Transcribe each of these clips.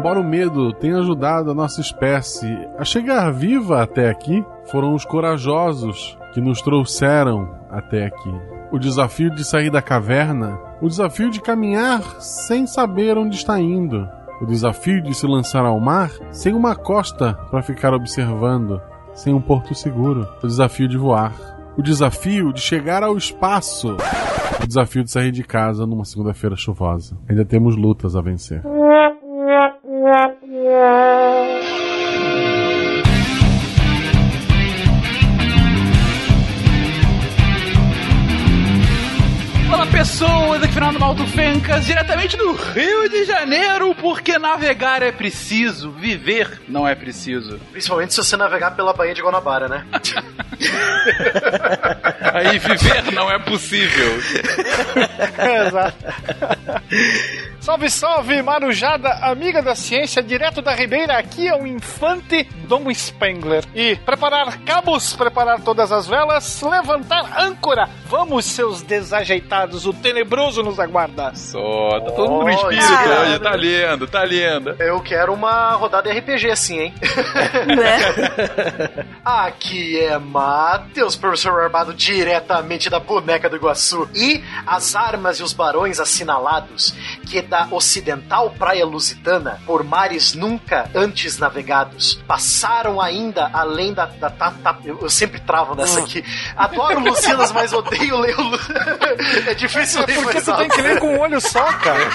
embora o medo tenha ajudado a nossa espécie a chegar viva até aqui, foram os corajosos que nos trouxeram até aqui. O desafio de sair da caverna, o desafio de caminhar sem saber onde está indo, o desafio de se lançar ao mar sem uma costa para ficar observando, sem um porto seguro, o desafio de voar, o desafio de chegar ao espaço, o desafio de sair de casa numa segunda-feira chuvosa. Ainda temos lutas a vencer. Malto Fencas, diretamente do Rio de Janeiro, porque navegar é preciso, viver não é preciso. Principalmente se você navegar pela Baía de Guanabara, né? Aí viver não é possível. Exato. Salve, salve, Marujada, amiga da ciência, direto da Ribeira, aqui é o Infante Dom Spengler. E preparar cabos, preparar todas as velas, levantar âncora. Vamos, seus desajeitados, o tenebroso nos aguarda. Só, tá todo mundo no espírito Olha. hoje, tá lindo, tá lindo. Eu quero uma rodada RPG assim, hein? Né? Aqui é Matheus, professor armado diretamente da boneca do Iguaçu. E as armas e os barões assinalados, que da ocidental praia lusitana, por mares nunca antes navegados, passaram ainda além da. da, da- da- eu, eu sempre travo nessa aqui. Adoro Lucinas, mas odeio ler o É difícil É ler porque mais tu tem que ler com um olho só, cara.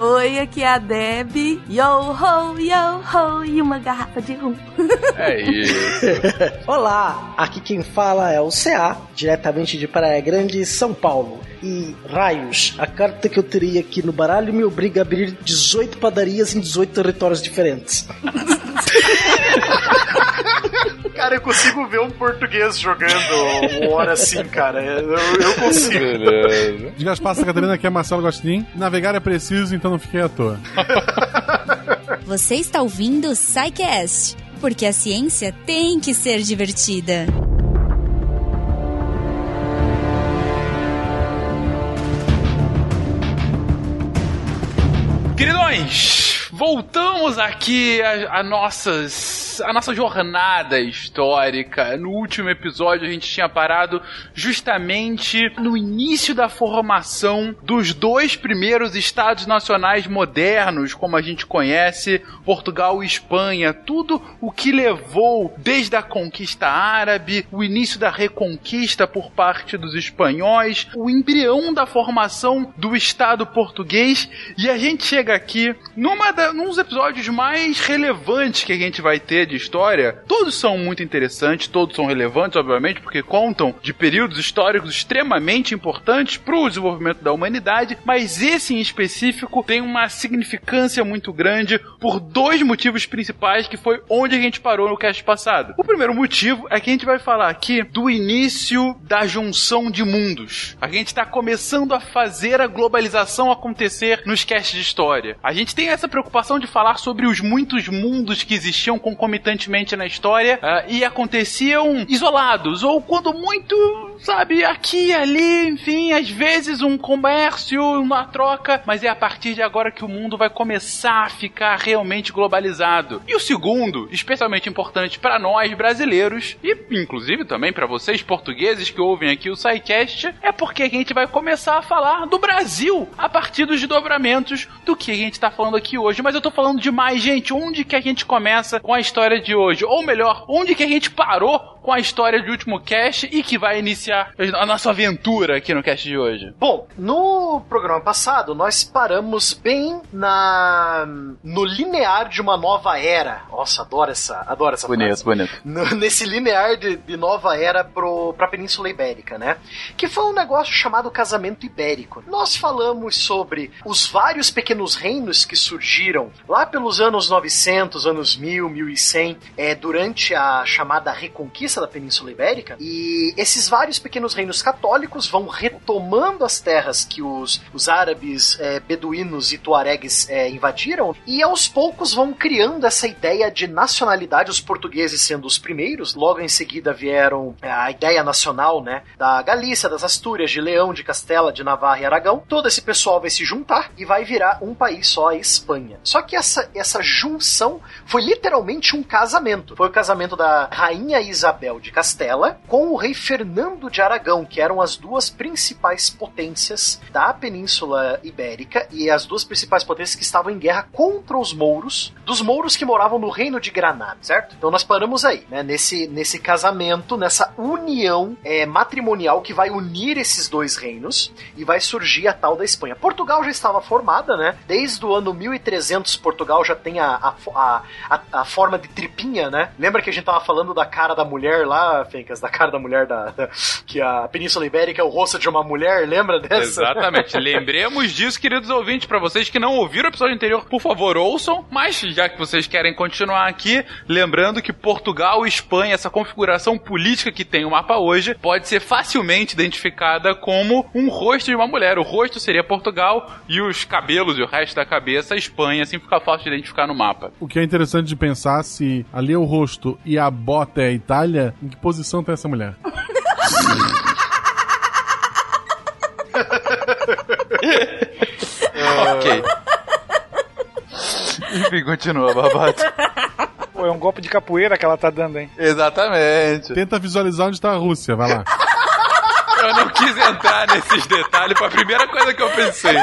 Oi, aqui é a Deb. Yo ho, yo ho, e uma garrafa de rum. É isso. Olá, aqui quem fala é o CA, diretamente de Praia Grande, São Paulo. E raios, a carta que eu teria aqui no baralho me obriga a abrir 18 padarias em 18 territórios diferentes. Cara, eu consigo ver um português jogando uma hora assim, cara. Eu, eu consigo. Beleza. De Gaspar Santa Catarina, aqui é Marcelo Gostin. Navegar é preciso, então não fiquei à toa. Você está ouvindo o SciCast, porque a ciência tem que ser divertida. Queridões, voltamos aqui a, a nossas, a nossa jornada histórica. No último episódio a gente tinha parado justamente no início da formação dos dois primeiros estados nacionais modernos, como a gente conhece, Portugal e Espanha. Tudo o que levou desde a conquista árabe, o início da reconquista por parte dos espanhóis, o embrião da formação do Estado português e a gente chega aqui numa da, num dos episódios mais relevantes que a gente vai ter de história. Todos são muito interessantes, todos são relevantes, obviamente, porque contam de períodos históricos extremamente importantes para o desenvolvimento da humanidade, mas esse em específico tem uma significância muito grande por dois motivos principais que foi onde a gente parou no cast passado. O primeiro motivo é que a gente vai falar aqui do início da junção de mundos. A gente está começando a fazer a globalização acontecer nos casts de história. A gente tem essa preocupação de falar sobre os muitos mundos que existiam concomitantemente na história ah, e aconteciam isolados, ou quando muito, sabe, aqui ali, enfim, às vezes um comércio, uma troca, mas é a partir de agora que o mundo vai começar a ficar realmente globalizado. E o segundo, especialmente importante para nós brasileiros e inclusive também para vocês portugueses que ouvem aqui o SciCast, é porque a gente vai começar a falar do Brasil a partir dos desdobramentos do que a gente tá falando aqui hoje. Mas eu tô falando demais, gente. Onde que a gente começa com a história de hoje? Ou melhor, onde que a gente parou com a história do último cast e que vai iniciar a nossa aventura aqui no cast de hoje? Bom, no programa passado nós paramos bem na no linear de uma nova era. Nossa, adoro essa, adoro essa frase. bonito. No- nesse linear de, de nova era pro, pra Península Ibérica, né? Que foi um negócio chamado casamento ibérico. Nós falamos sobre os vários pequenos reinos que surgiram lá pelos anos 900, anos 1000, 1100, é, durante a chamada Reconquista conquista da Península Ibérica e esses vários pequenos reinos católicos vão retomando as terras que os, os árabes, é, beduínos e tuaregues é, invadiram e aos poucos vão criando essa ideia de nacionalidade, os portugueses sendo os primeiros, logo em seguida vieram é, a ideia nacional, né, da Galícia, das Astúrias, de Leão, de Castela, de Navarra e Aragão. Todo esse pessoal vai se juntar e vai virar um país só, a Espanha. Só que essa, essa junção foi literalmente um casamento. Foi o casamento da rainha Isabel de Castela com o rei Fernando de Aragão, que eram as duas principais potências da Península Ibérica e as duas principais potências que estavam em guerra contra os mouros, dos mouros que moravam no reino de Granada, certo? Então nós paramos aí, né? Nesse, nesse casamento, nessa união é, matrimonial que vai unir esses dois reinos e vai surgir a tal da Espanha. Portugal já estava formada, né? Desde o ano 1300, Portugal já tem a, a, a, a, forma de tripinha, né? Lembra que a gente tava falando da cara da mulher lá, Fencas? Da cara da mulher da, da que a Península Ibérica é o rosto de uma mulher, lembra dessa? Exatamente. Lembremos disso, queridos ouvintes, para vocês que não ouviram o episódio anterior, por favor, ouçam. Mas já que vocês querem continuar aqui, lembrando que Portugal e Espanha, essa configuração política que tem o mapa hoje, pode ser facilmente identificada como um rosto de uma mulher. O rosto seria Portugal e os cabelos e o resto da cabeça, Espanha, assim fica fácil de identificar no mapa. O que é interessante de pensar se ali é o rosto e a bota é a Itália, em que posição tá essa mulher? ok. Enfim, continua, Babato. Pô, é um golpe de capoeira que ela tá dando, hein? Exatamente. Tenta visualizar onde tá a Rússia, vai lá. Eu não quis entrar nesses detalhes, foi a primeira coisa que eu pensei.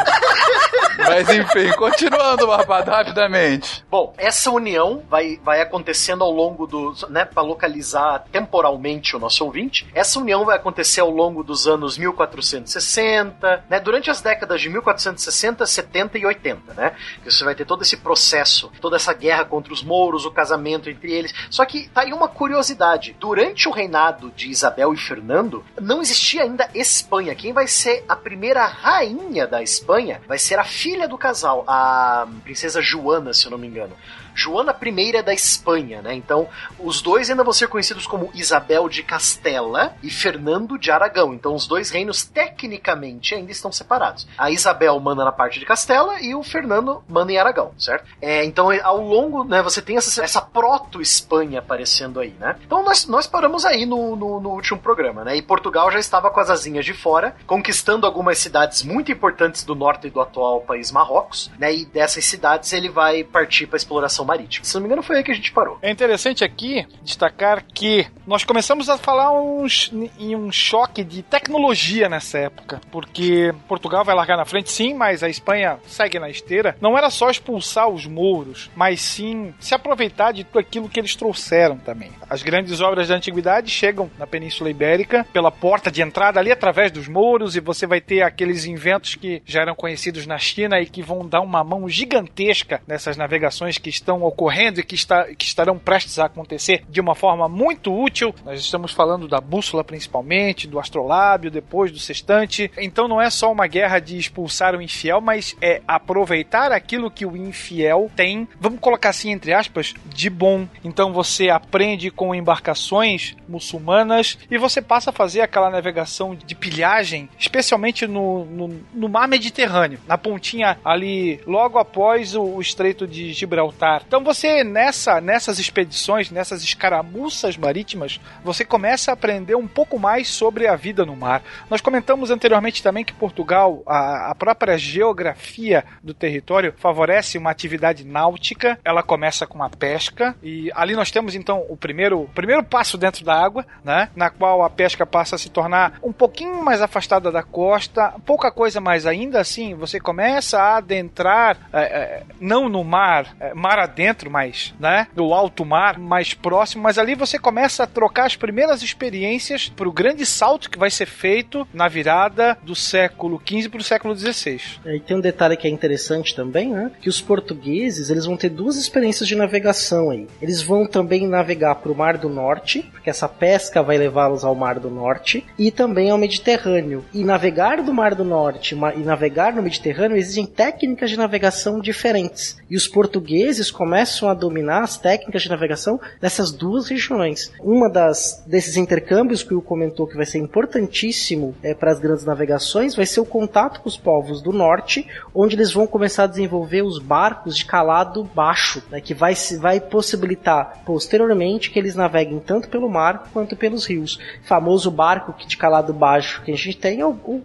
Mas enfim, continuando, Barbado, rapidamente. Bom, essa união vai, vai acontecendo ao longo do. né, para localizar temporalmente o nosso ouvinte. Essa união vai acontecer ao longo dos anos 1460, né, durante as décadas de 1460, 70 e 80, né? Que você vai ter todo esse processo, toda essa guerra contra os mouros, o casamento entre eles. Só que tá aí uma curiosidade: durante o reinado de Isabel e Fernando, não existia ainda Espanha. Quem vai ser a primeira rainha da Espanha vai ser a filha do casal, a princesa Joana, se eu não me engano. Joana I da Espanha, né? Então, os dois ainda vão ser conhecidos como Isabel de Castela e Fernando de Aragão. Então, os dois reinos, tecnicamente, ainda estão separados. A Isabel manda na parte de Castela e o Fernando manda em Aragão, certo? É, então, ao longo, né, você tem essa, essa proto-Espanha aparecendo aí, né? Então, nós, nós paramos aí no, no, no último programa, né? E Portugal já estava com as asinhas de fora, conquistando algumas cidades muito importantes do norte do atual país Marrocos, né? E dessas cidades ele vai partir para exploração marítima. Se não me engano, foi aí que a gente parou. É interessante aqui destacar que nós começamos a falar uns, em um choque de tecnologia nessa época, porque Portugal vai largar na frente, sim, mas a Espanha segue na esteira. Não era só expulsar os mouros, mas sim se aproveitar de tudo aquilo que eles trouxeram também. As grandes obras da antiguidade chegam na Península Ibérica pela porta de entrada ali através dos mouros e você vai ter aqueles inventos que já eram conhecidos na China e que vão dar uma mão gigantesca nessas navegações que estão ocorrendo e que, está, que estarão prestes a acontecer de uma forma muito útil. Nós estamos falando da bússola principalmente, do astrolábio, depois do sextante. Então não é só uma guerra de expulsar o infiel, mas é aproveitar aquilo que o infiel tem, vamos colocar assim entre aspas, de bom. Então você aprende com embarcações muçulmanas e você passa a fazer aquela navegação de pilhagem, especialmente no, no, no mar Mediterrâneo, na pontinha ali logo após o, o Estreito de Gibraltar. Então você nessa nessas expedições, nessas escaramuças marítimas, você começa a aprender um pouco mais sobre a vida no mar. Nós comentamos anteriormente também que Portugal, a, a própria geografia do território favorece uma atividade náutica. Ela começa com a pesca e ali nós temos então o primeiro, o primeiro passo dentro da água, né, na qual a pesca passa a se tornar um pouquinho mais afastada da costa, pouca coisa, mas ainda assim você começa a adentrar, é, é, não no mar, é, mar adentro, mas né, no alto mar, mais próximo, mas ali você começa a trocar as primeiras experiências para o grande salto que vai ser feito na virada do século XV para o século XVI. É, E tem um detalhe que é interessante também, né? Que os portugueses, eles vão ter duas experiências de navegação aí. Eles vão também navegar para o Mar do Norte, porque essa pesca vai levá-los ao Mar do Norte, e também ao Mediterrâneo. E navegar do Mar do Norte e navegar no Mediterrâneo existem técnicas de navegação diferentes. E os portugueses começam a dominar as técnicas de navegação dessas duas regiões. Uma das desses intercâmbios que o comentou que vai ser importantíssimo é, para as grandes navegações vai ser o contato com os povos do norte, onde eles vão começar a desenvolver os barcos de calado baixo, né, que vai, vai possibilitar posteriormente que eles naveguem tanto pelo mar quanto pelos rios. O famoso barco de calado baixo que a gente tem é o, o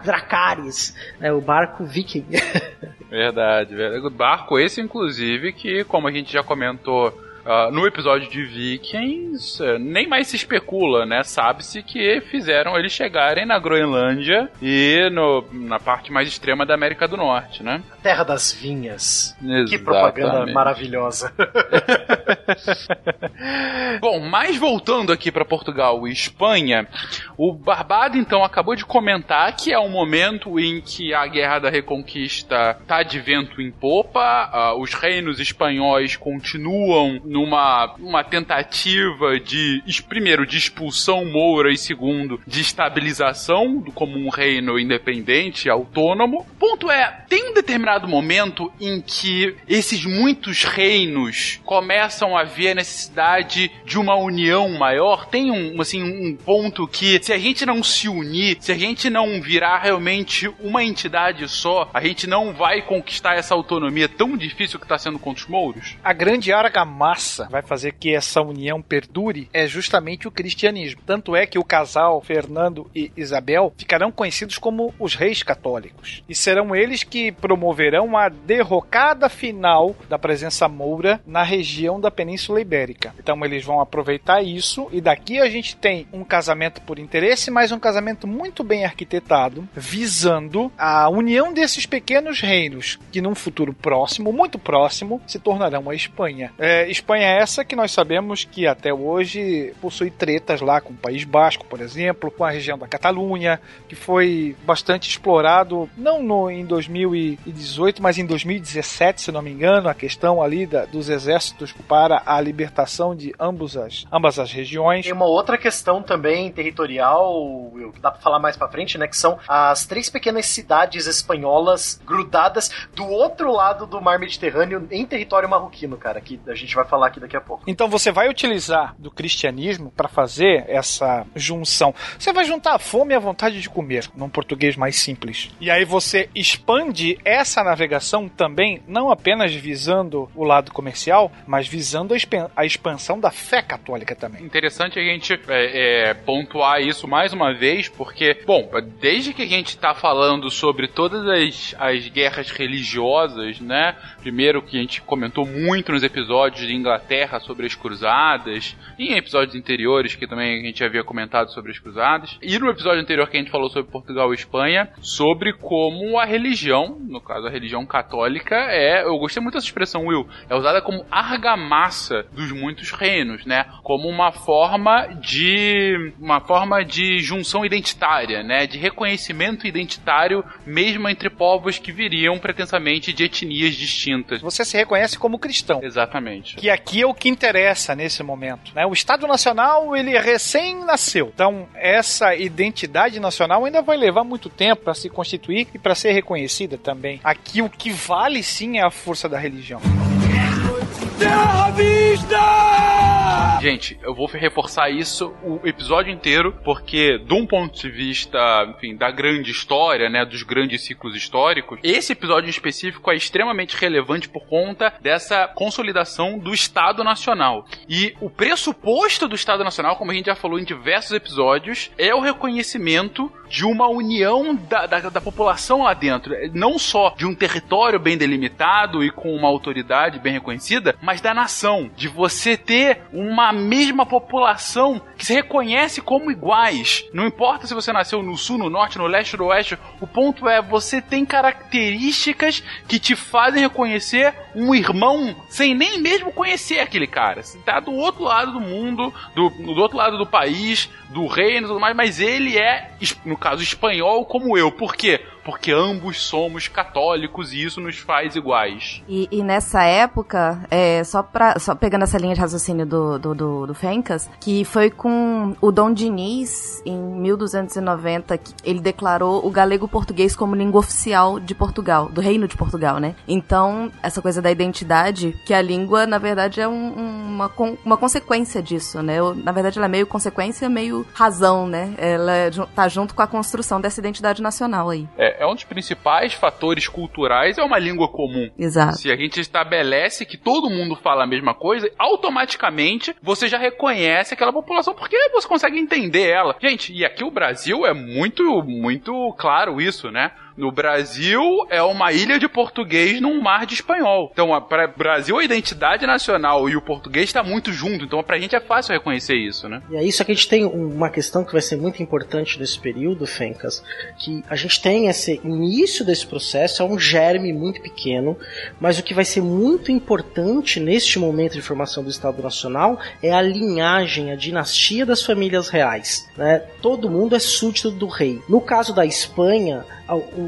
né, o barco viking. Verdade, verdade. Barco esse, inclusive, que, como a gente já comentou Uh, no episódio de Vikings, uh, nem mais se especula, né? Sabe-se que fizeram eles chegarem na Groenlândia e no, na parte mais extrema da América do Norte, né? Terra das vinhas. Exatamente. Que propaganda maravilhosa. Bom, mas voltando aqui para Portugal e Espanha, o Barbado então acabou de comentar que é um momento em que a Guerra da Reconquista tá de vento em popa, uh, os reinos espanhóis continuam numa uma tentativa de, primeiro, de expulsão moura e segundo, de estabilização como um reino independente, autônomo. O ponto é, tem um determinado momento em que esses muitos reinos começam a ver a necessidade de uma união maior. Tem um, assim, um ponto que, se a gente não se unir, se a gente não virar realmente uma entidade só, a gente não vai conquistar essa autonomia tão difícil que está sendo contra os mouros? A grande argamassa vai fazer que essa união perdure é justamente o cristianismo. Tanto é que o casal Fernando e Isabel ficarão conhecidos como os reis católicos. E serão eles que promoverão a derrocada final da presença moura na região da Península Ibérica. Então eles vão aproveitar isso e daqui a gente tem um casamento por interesse, mas um casamento muito bem arquitetado, visando a união desses pequenos reinos que num futuro próximo, muito próximo, se tornarão a Espanha. É, Espanha é essa que nós sabemos que até hoje possui tretas lá com o País Basco, por exemplo, com a região da Catalunha, que foi bastante explorado, não no, em 2018, mas em 2017, se não me engano, a questão ali da, dos exércitos para a libertação de ambos as, ambas as regiões. Tem uma outra questão também territorial, que dá para falar mais para frente, né, que são as três pequenas cidades espanholas grudadas do outro lado do mar Mediterrâneo em território marroquino, cara, que a gente vai falar aqui daqui a pouco. Então você vai utilizar do cristianismo para fazer essa junção. Você vai juntar a fome e a vontade de comer, num português mais simples. E aí você expande essa navegação também, não apenas visando o lado comercial, mas visando a expansão da fé católica também. Interessante a gente é, é, pontuar isso mais uma vez, porque, bom, desde que a gente está falando sobre todas as, as guerras religiosas, né? Primeiro que a gente comentou muito nos episódios de Inglaterra sobre as cruzadas, e em episódios anteriores que também a gente havia comentado sobre as cruzadas, e no episódio anterior que a gente falou sobre Portugal e Espanha, sobre como a religião, no caso a religião católica, é, eu gostei muito dessa expressão, Will, é usada como argamassa dos muitos reinos, né? Como uma forma de uma forma de junção identitária, né? De reconhecimento identitário mesmo entre povos que viriam pretensamente de etnias distintas. Você se reconhece como cristão. Exatamente. Que aqui é o que interessa nesse momento. Né? O Estado Nacional, ele recém nasceu. Então, essa identidade nacional ainda vai levar muito tempo para se constituir e para ser reconhecida também. Aqui o que vale sim é a força da religião. Terra vista! Gente, eu vou reforçar isso o episódio inteiro, porque, de um ponto de vista, enfim, da grande história, né, dos grandes ciclos históricos, esse episódio em específico é extremamente relevante por conta dessa consolidação do Estado Nacional. E o pressuposto do Estado Nacional, como a gente já falou em diversos episódios, é o reconhecimento de uma união da, da, da população lá dentro. Não só de um território bem delimitado e com uma autoridade bem reconhecida, mas da nação. De você ter uma mesma população que se reconhece como iguais. Não importa se você nasceu no sul, no norte, no leste, no oeste. O ponto é você tem características que te fazem reconhecer um irmão sem nem mesmo conhecer aquele cara. Você tá do outro lado do mundo, do, do outro lado do país, do reino e tudo mais, mas ele é, no caso, espanhol como eu. Por quê? Porque ambos somos católicos e isso nos faz iguais. E, e nessa época, é, só, pra, só pegando essa linha de raciocínio do, do, do, do Fencas, que foi com o Dom Diniz, em 1290, que ele declarou o galego-português como língua oficial de Portugal, do Reino de Portugal, né? Então, essa coisa da identidade, que a língua, na verdade, é um, uma, uma consequência disso, né? Na verdade, ela é meio consequência, meio razão, né? Ela é tá junto com a construção dessa identidade nacional aí. É, é um dos principais fatores culturais, é uma língua comum. Exato. Se a gente estabelece que todo mundo fala a mesma coisa, automaticamente você já reconhece aquela população porque você consegue entender ela. Gente, e aqui o Brasil é muito, muito claro isso, né? No Brasil é uma ilha de português num mar de espanhol. Então, para Brasil a identidade nacional e o português está muito junto. Então, pra gente é fácil reconhecer isso, né? E aí só que a gente tem uma questão que vai ser muito importante nesse período, Fencas, que a gente tem esse início desse processo é um germe muito pequeno, mas o que vai ser muito importante neste momento de formação do Estado Nacional é a linhagem, a dinastia das famílias reais. Né? Todo mundo é súdito do rei. No caso da Espanha,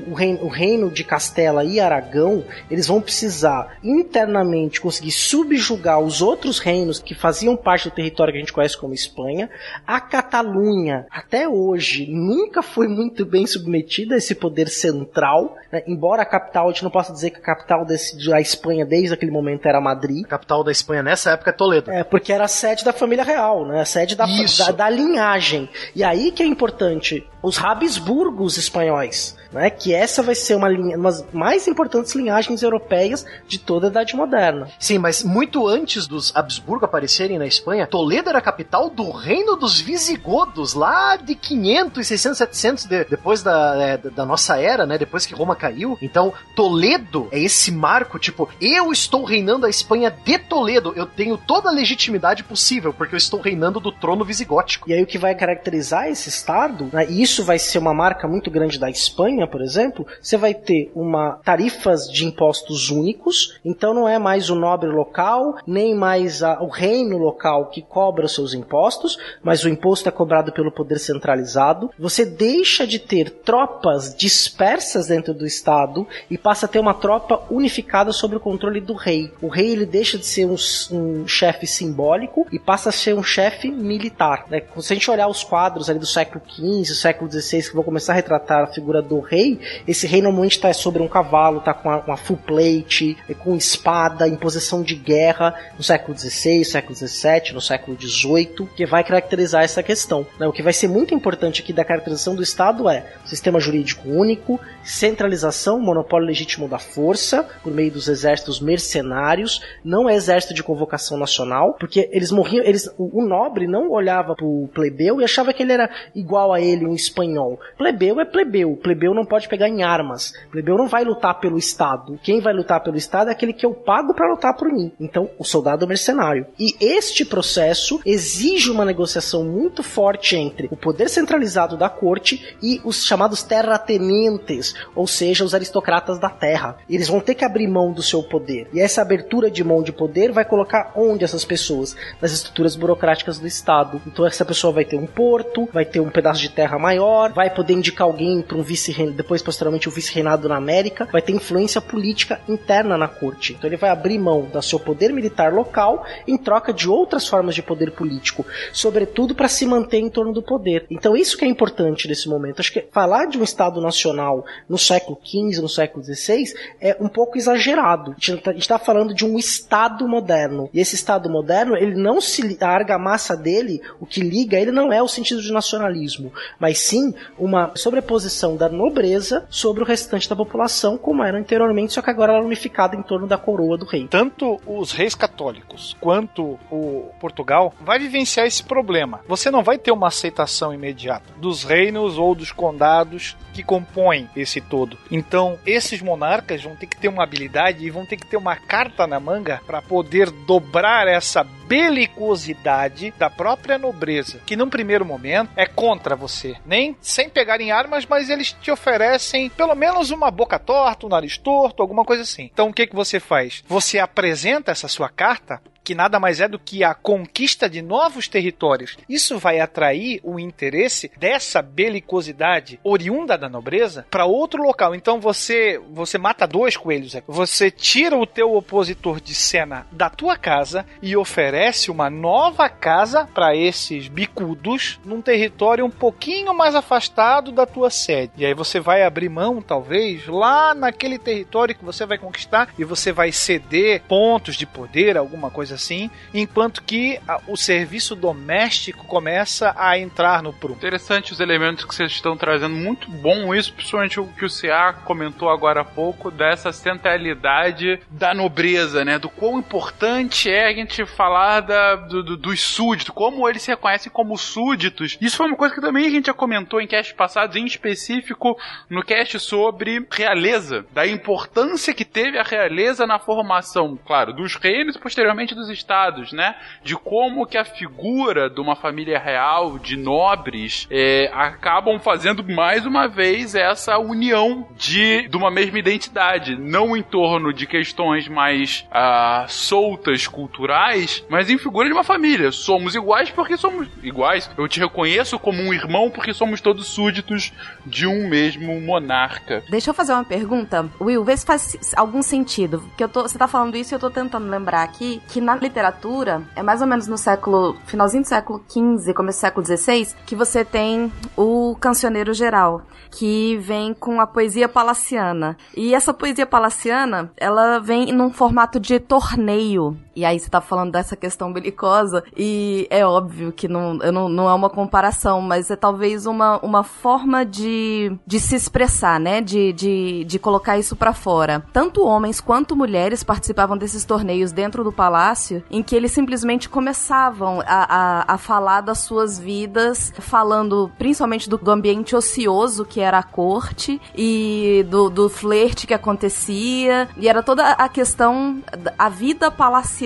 o, reino, o reino de Castela e Aragão, eles vão precisar internamente conseguir subjugar os outros reinos que faziam parte do território que a gente conhece como Espanha. A Catalunha, até hoje, nunca foi muito bem submetida a esse poder central, né? embora a capital, a gente não possa dizer que a capital desse, da Espanha desde aquele momento era Madrid. A capital da Espanha nessa época é Toledo. É, porque era a sede da família real, né? a sede da, da, da linhagem. E aí que é importante, os Habsburgos espanhóis né, que essa vai ser uma, linha, uma das mais importantes linhagens europeias de toda a Idade Moderna. Sim, mas muito antes dos Habsburgo aparecerem na Espanha, Toledo era a capital do reino dos visigodos, lá de 500, 600, 700 de, depois da, é, da nossa era, né, depois que Roma caiu. Então, Toledo é esse marco, tipo, eu estou reinando a Espanha de Toledo, eu tenho toda a legitimidade possível, porque eu estou reinando do trono visigótico. E aí o que vai caracterizar esse estado, né, e isso vai ser uma marca muito grande da Espanha, por exemplo, você vai ter uma tarifas de impostos únicos, então não é mais o nobre local, nem mais a, o reino local que cobra os seus impostos, mas o imposto é cobrado pelo poder centralizado. Você deixa de ter tropas dispersas dentro do estado e passa a ter uma tropa unificada sob o controle do rei. O rei ele deixa de ser um, um chefe simbólico e passa a ser um chefe militar. Né? Se a gente olhar os quadros ali do século XV, século XVI que vão começar a retratar a figura do rei, esse rei normalmente está sobre um cavalo, está com uma full plate, com espada, em posição de guerra, no século XVI, século XVII, no século XVIII, que vai caracterizar essa questão. Né? O que vai ser muito importante aqui da caracterização do Estado é sistema jurídico único, centralização, monopólio legítimo da força, por meio dos exércitos mercenários, não é exército de convocação nacional, porque eles morriam, eles, o, o nobre não olhava pro plebeu e achava que ele era igual a ele, um espanhol. Plebeu é plebeu, plebeu não pode pegar em armas. O plebeu não vai lutar pelo Estado. Quem vai lutar pelo Estado é aquele que eu pago para lutar por mim. Então, o soldado mercenário. E este processo exige uma negociação muito forte entre o poder centralizado da corte e os chamados terratenentes, ou seja, os aristocratas da terra. Eles vão ter que abrir mão do seu poder. E essa abertura de mão de poder vai colocar onde essas pessoas? Nas estruturas burocráticas do Estado. Então, essa pessoa vai ter um porto, vai ter um pedaço de terra maior, vai poder indicar alguém para um vice-rei depois posteriormente o vice-reinado na América, vai ter influência política interna na corte. Então ele vai abrir mão do seu poder militar local em troca de outras formas de poder político, sobretudo para se manter em torno do poder. Então isso que é importante nesse momento. Acho que falar de um Estado nacional no século XV, no século XVI, é um pouco exagerado. A gente está tá falando de um Estado moderno. E esse Estado moderno, ele não se a argamassa dele, o que liga ele não é o sentido de nacionalismo, mas sim uma sobreposição da nobreza sobre o restante da população, como era anteriormente, só que agora ela é unificada em torno da coroa do rei. Tanto os reis católicos quanto o Portugal vai vivenciar esse problema. Você não vai ter uma aceitação imediata dos reinos ou dos condados que compõem esse todo. Então, esses monarcas vão ter que ter uma habilidade e vão ter que ter uma carta na manga para poder dobrar essa belicosidade da própria nobreza, que num primeiro momento é contra você, nem sem pegar em armas, mas eles te oferecem pelo menos uma boca torta, um nariz torto, alguma coisa assim. Então o que que você faz? Você apresenta essa sua carta que nada mais é do que a conquista de novos territórios. Isso vai atrair o interesse dessa belicosidade oriunda da nobreza para outro local. Então você você mata dois coelhos aqui. Você tira o teu opositor de cena da tua casa e oferece uma nova casa para esses bicudos num território um pouquinho mais afastado da tua sede. E aí você vai abrir mão, talvez, lá naquele território que você vai conquistar e você vai ceder pontos de poder, alguma coisa assim, enquanto que a, o serviço doméstico começa a entrar no prumo. Interessante os elementos que vocês estão trazendo, muito bom isso, principalmente o que o CA comentou agora há pouco, dessa centralidade da nobreza, né? Do quão importante é a gente falar da, do, do, dos súditos, como eles se reconhecem como súditos. Isso foi uma coisa que também a gente já comentou em cast passados, em específico no cast sobre realeza, da importância que teve a realeza na formação, claro, dos reinos e posteriormente dos estados, né? De como que a figura de uma família real, de nobres, é, acabam fazendo mais uma vez essa união de, de uma mesma identidade, não em torno de questões mais ah, soltas, culturais, mas em figura de uma família. Somos iguais porque somos iguais. Eu te reconheço como um irmão porque somos todos súditos de um mesmo monarca. Deixa eu fazer uma pergunta, Will, vê se faz algum sentido. Que eu tô, você tá falando isso e eu tô tentando lembrar aqui que na literatura, é mais ou menos no século, finalzinho do século XV, começo do século XVI, que você tem o cancioneiro geral, que vem com a poesia palaciana. E essa poesia palaciana, ela vem num formato de torneio. E aí você tá falando dessa questão belicosa, e é óbvio que não, não, não é uma comparação, mas é talvez uma, uma forma de, de se expressar, né? De, de, de colocar isso para fora. Tanto homens quanto mulheres participavam desses torneios dentro do palácio, em que eles simplesmente começavam a, a, a falar das suas vidas, falando principalmente do, do ambiente ocioso que era a corte, e do, do flerte que acontecia, e era toda a questão, a vida palaciana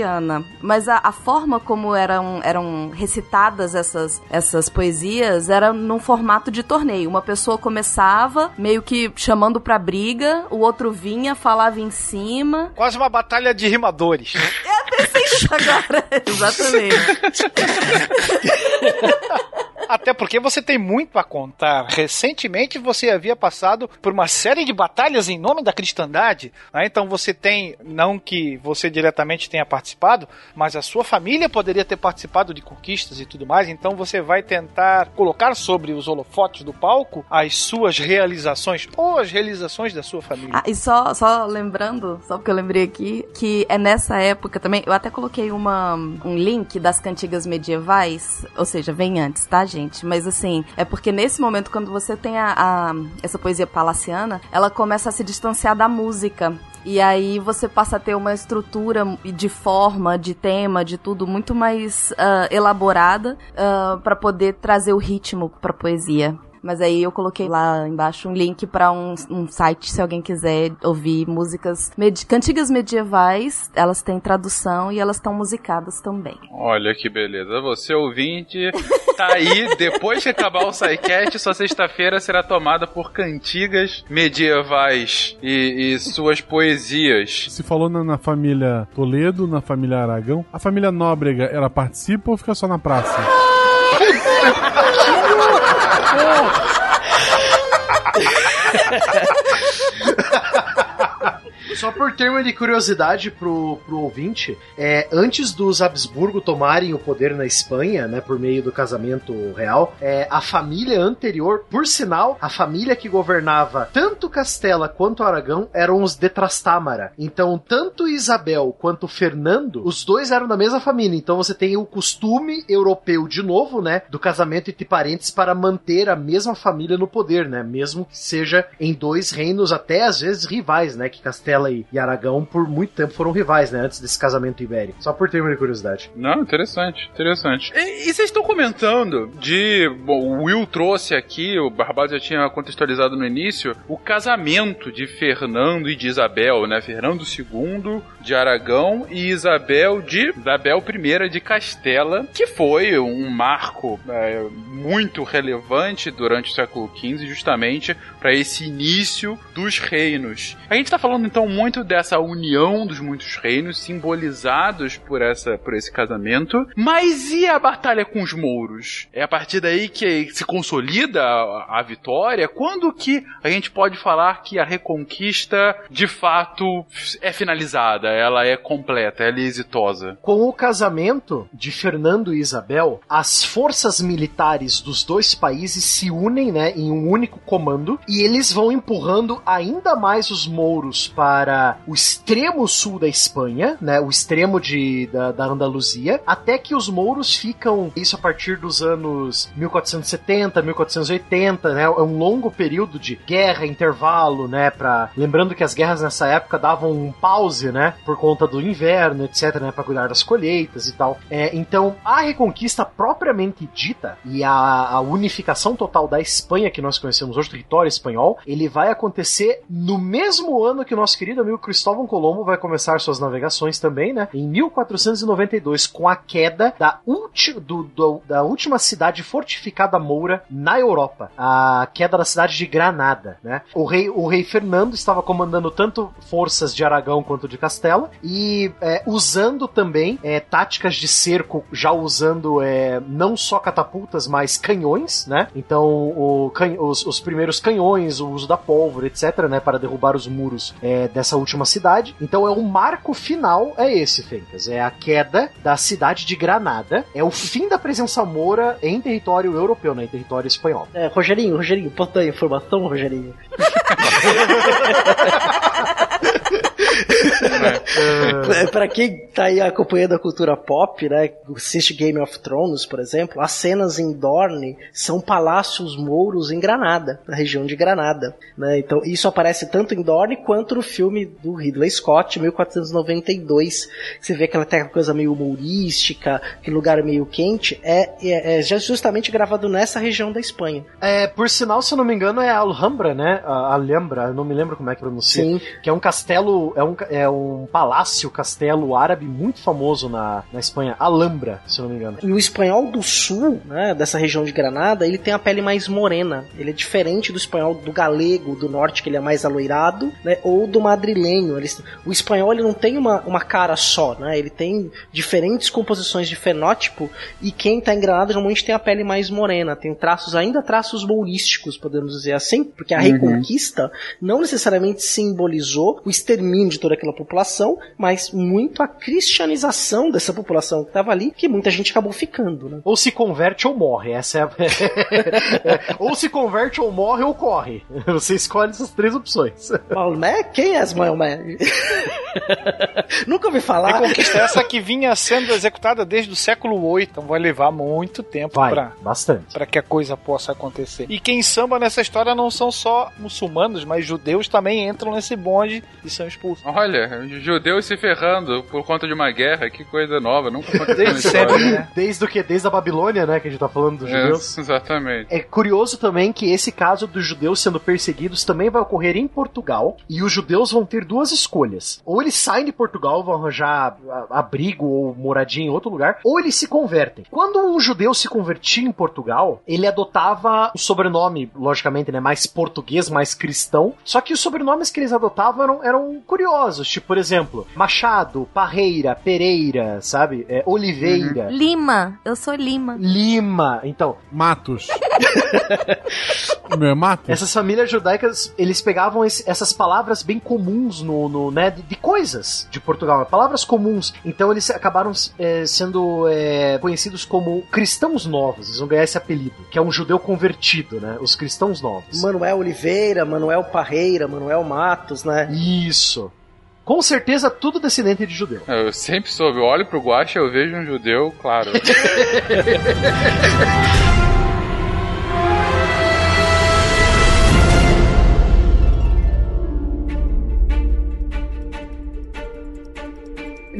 mas a, a, forma como eram, eram recitadas essas, essas poesias era num formato de torneio. Uma pessoa começava meio que chamando pra briga, o outro vinha, falava em cima. Quase uma batalha de rimadores. É até isso agora. Exatamente. Até porque você tem muito a contar. Recentemente você havia passado por uma série de batalhas em nome da cristandade. Né? Então você tem, não que você diretamente tenha participado, mas a sua família poderia ter participado de conquistas e tudo mais. Então você vai tentar colocar sobre os holofotes do palco as suas realizações ou as realizações da sua família. Ah, e só, só lembrando, só porque eu lembrei aqui, que é nessa época também, eu até coloquei uma, um link das cantigas medievais, ou seja, vem antes, tá, gente? Gente, mas assim, é porque nesse momento, quando você tem a, a essa poesia palaciana, ela começa a se distanciar da música. E aí você passa a ter uma estrutura de forma, de tema, de tudo muito mais uh, elaborada uh, para poder trazer o ritmo para poesia. Mas aí eu coloquei lá embaixo um link para um, um, site se alguém quiser ouvir músicas med cantigas medievais. Elas têm tradução e elas estão musicadas também. Olha que beleza. Você ouvinte tá aí. Depois de acabar o SciCast, sua sexta-feira será tomada por cantigas medievais e, e, suas poesias. Se falou na, na família Toledo, na família Aragão, a família Nóbrega, ela participa ou fica só na praça? porra. Só por termo de curiosidade pro, pro ouvinte, é, antes dos Habsburgo tomarem o poder na Espanha, né, por meio do casamento real, é, a família anterior, por sinal, a família que governava tanto Castela quanto Aragão eram os de Trastámara. Então, tanto Isabel quanto Fernando, os dois eram da mesma família. Então, você tem o costume europeu de novo, né, do casamento entre parentes para manter a mesma família no poder, né, mesmo que seja em dois reinos até às vezes rivais, né, que Castela E, e Aragão por muito tempo foram rivais, né? Antes desse casamento ibérico. Só por termo de curiosidade. Não, interessante, interessante. E, e vocês estão comentando de. Bom, o Will trouxe aqui, o Barbados já tinha contextualizado no início, o casamento de Fernando e de Isabel, né? Fernando II de Aragão e Isabel de Isabel I de Castela, que foi um marco é, muito relevante durante o século XV, justamente para esse início dos reinos. A gente está falando então muito de, essa união dos muitos reinos, simbolizados por, essa, por esse casamento. Mas e a batalha com os mouros? É a partir daí que se consolida a, a vitória? Quando que a gente pode falar que a reconquista de fato é finalizada, ela é completa, ela é exitosa? Com o casamento de Fernando e Isabel, as forças militares dos dois países se unem né, em um único comando e eles vão empurrando ainda mais os mouros para o extremo sul da Espanha, né, o extremo de, da, da Andaluzia, até que os mouros ficam, isso a partir dos anos 1470, 1480, né, é um longo período de guerra, intervalo, né, pra, lembrando que as guerras nessa época davam um pause, né, por conta do inverno, etc, né, para cuidar das colheitas e tal. É, então, a reconquista propriamente dita e a, a unificação total da Espanha que nós conhecemos hoje, território espanhol, ele vai acontecer no mesmo ano que o nosso querido amigo Cristóvão Colombo vai começar suas navegações também, né? Em 1492, com a queda da, do, do, da última cidade fortificada moura na Europa, a queda da cidade de Granada, né? O rei, o rei Fernando estava comandando tanto forças de Aragão quanto de Castela e é, usando também é, táticas de cerco, já usando é, não só catapultas, mas canhões, né? Então, o, os, os, primeiros canhões, o uso da pólvora, etc., né? Para derrubar os muros é, dessa última cidade. Então, é o marco final, é esse, Fencas. É a queda da cidade de Granada. É o fim da presença moura em território europeu, né? Em território espanhol. É, Rogerinho, Rogerinho, bota a informação, Rogerinho. É. para quem tá aí acompanhando a cultura pop, né, assiste Game of Thrones, por exemplo, as cenas em Dorne são palácios mouros em Granada, na região de Granada, né? Então, isso aparece tanto em Dorne quanto no filme do Ridley Scott, 1492. Você vê aquela coisa meio mourística, aquele lugar meio quente, é, é, é justamente gravado nessa região da Espanha. É, por sinal, se eu não me engano, é Alhambra, né? Alhambra, eu não me lembro como é que pronuncia. Sim. Que é um castelo, é um, é um palácio, castelo árabe muito famoso na, na Espanha, Alhambra, se eu não me engano. E o espanhol do sul, né, dessa região de Granada, ele tem a pele mais morena. Ele é diferente do espanhol do galego, do norte, que ele é mais aloirado, né, ou do madrilenho. Ele, o espanhol ele não tem uma, uma cara só, né? Ele tem diferentes composições de fenótipo e quem está em Granada normalmente tem a pele mais morena, tem traços, ainda traços mourísticos, podemos dizer assim, porque a uhum. reconquista não necessariamente simbolizou o extermínio de toda aquela população, mas muito a cristianização dessa população que estava ali, que muita gente acabou ficando, né? Ou se converte ou morre, essa é a... ou se converte ou morre ou corre. Você escolhe essas três opções. Maomé? Quem é Maomé? Nunca ouvi falar. Essa que vinha sendo executada desde o século VIII, então vai levar muito tempo para bastante para que a coisa possa acontecer. E quem samba nessa história não são só muçulmanos, mas judeus também entram nesse bonde e são expulsos. Olha, judeus se ferrando por conta de uma guerra, que coisa nova, nunca aconteceu Desde sempre, né? Desde o que? Desde a Babilônia, né, que a gente tá falando dos é, judeus. Exatamente. É curioso também que esse caso dos judeus sendo perseguidos também vai ocorrer em Portugal, e os judeus vão ter duas escolhas. Ou eles saem de Portugal, vão arranjar abrigo ou moradia em outro lugar, ou eles se convertem. Quando um judeu se convertia em Portugal, ele adotava o sobrenome, logicamente, né, mais português, mais cristão, só que os sobrenomes que eles adotavam eram, eram curiosos, tipo, por exemplo, Machado, Parreira, Pereira, sabe? É, Oliveira. Uhum. Lima, eu sou Lima. Lima, então. Matos. meu é Matos? Essas famílias judaicas, eles pegavam esse, essas palavras bem comuns no, no né, de, de, coisas de Portugal, palavras comuns. Então eles acabaram é, sendo é, conhecidos como cristãos novos. Eles vão ganhar esse apelido, que é um judeu convertido, né? Os cristãos novos. Manuel Oliveira, Manuel Parreira, Manuel Matos, né? Isso. Com certeza, tudo descendente de judeu. Eu sempre soube. Eu olho pro Guacha, eu vejo um judeu, claro.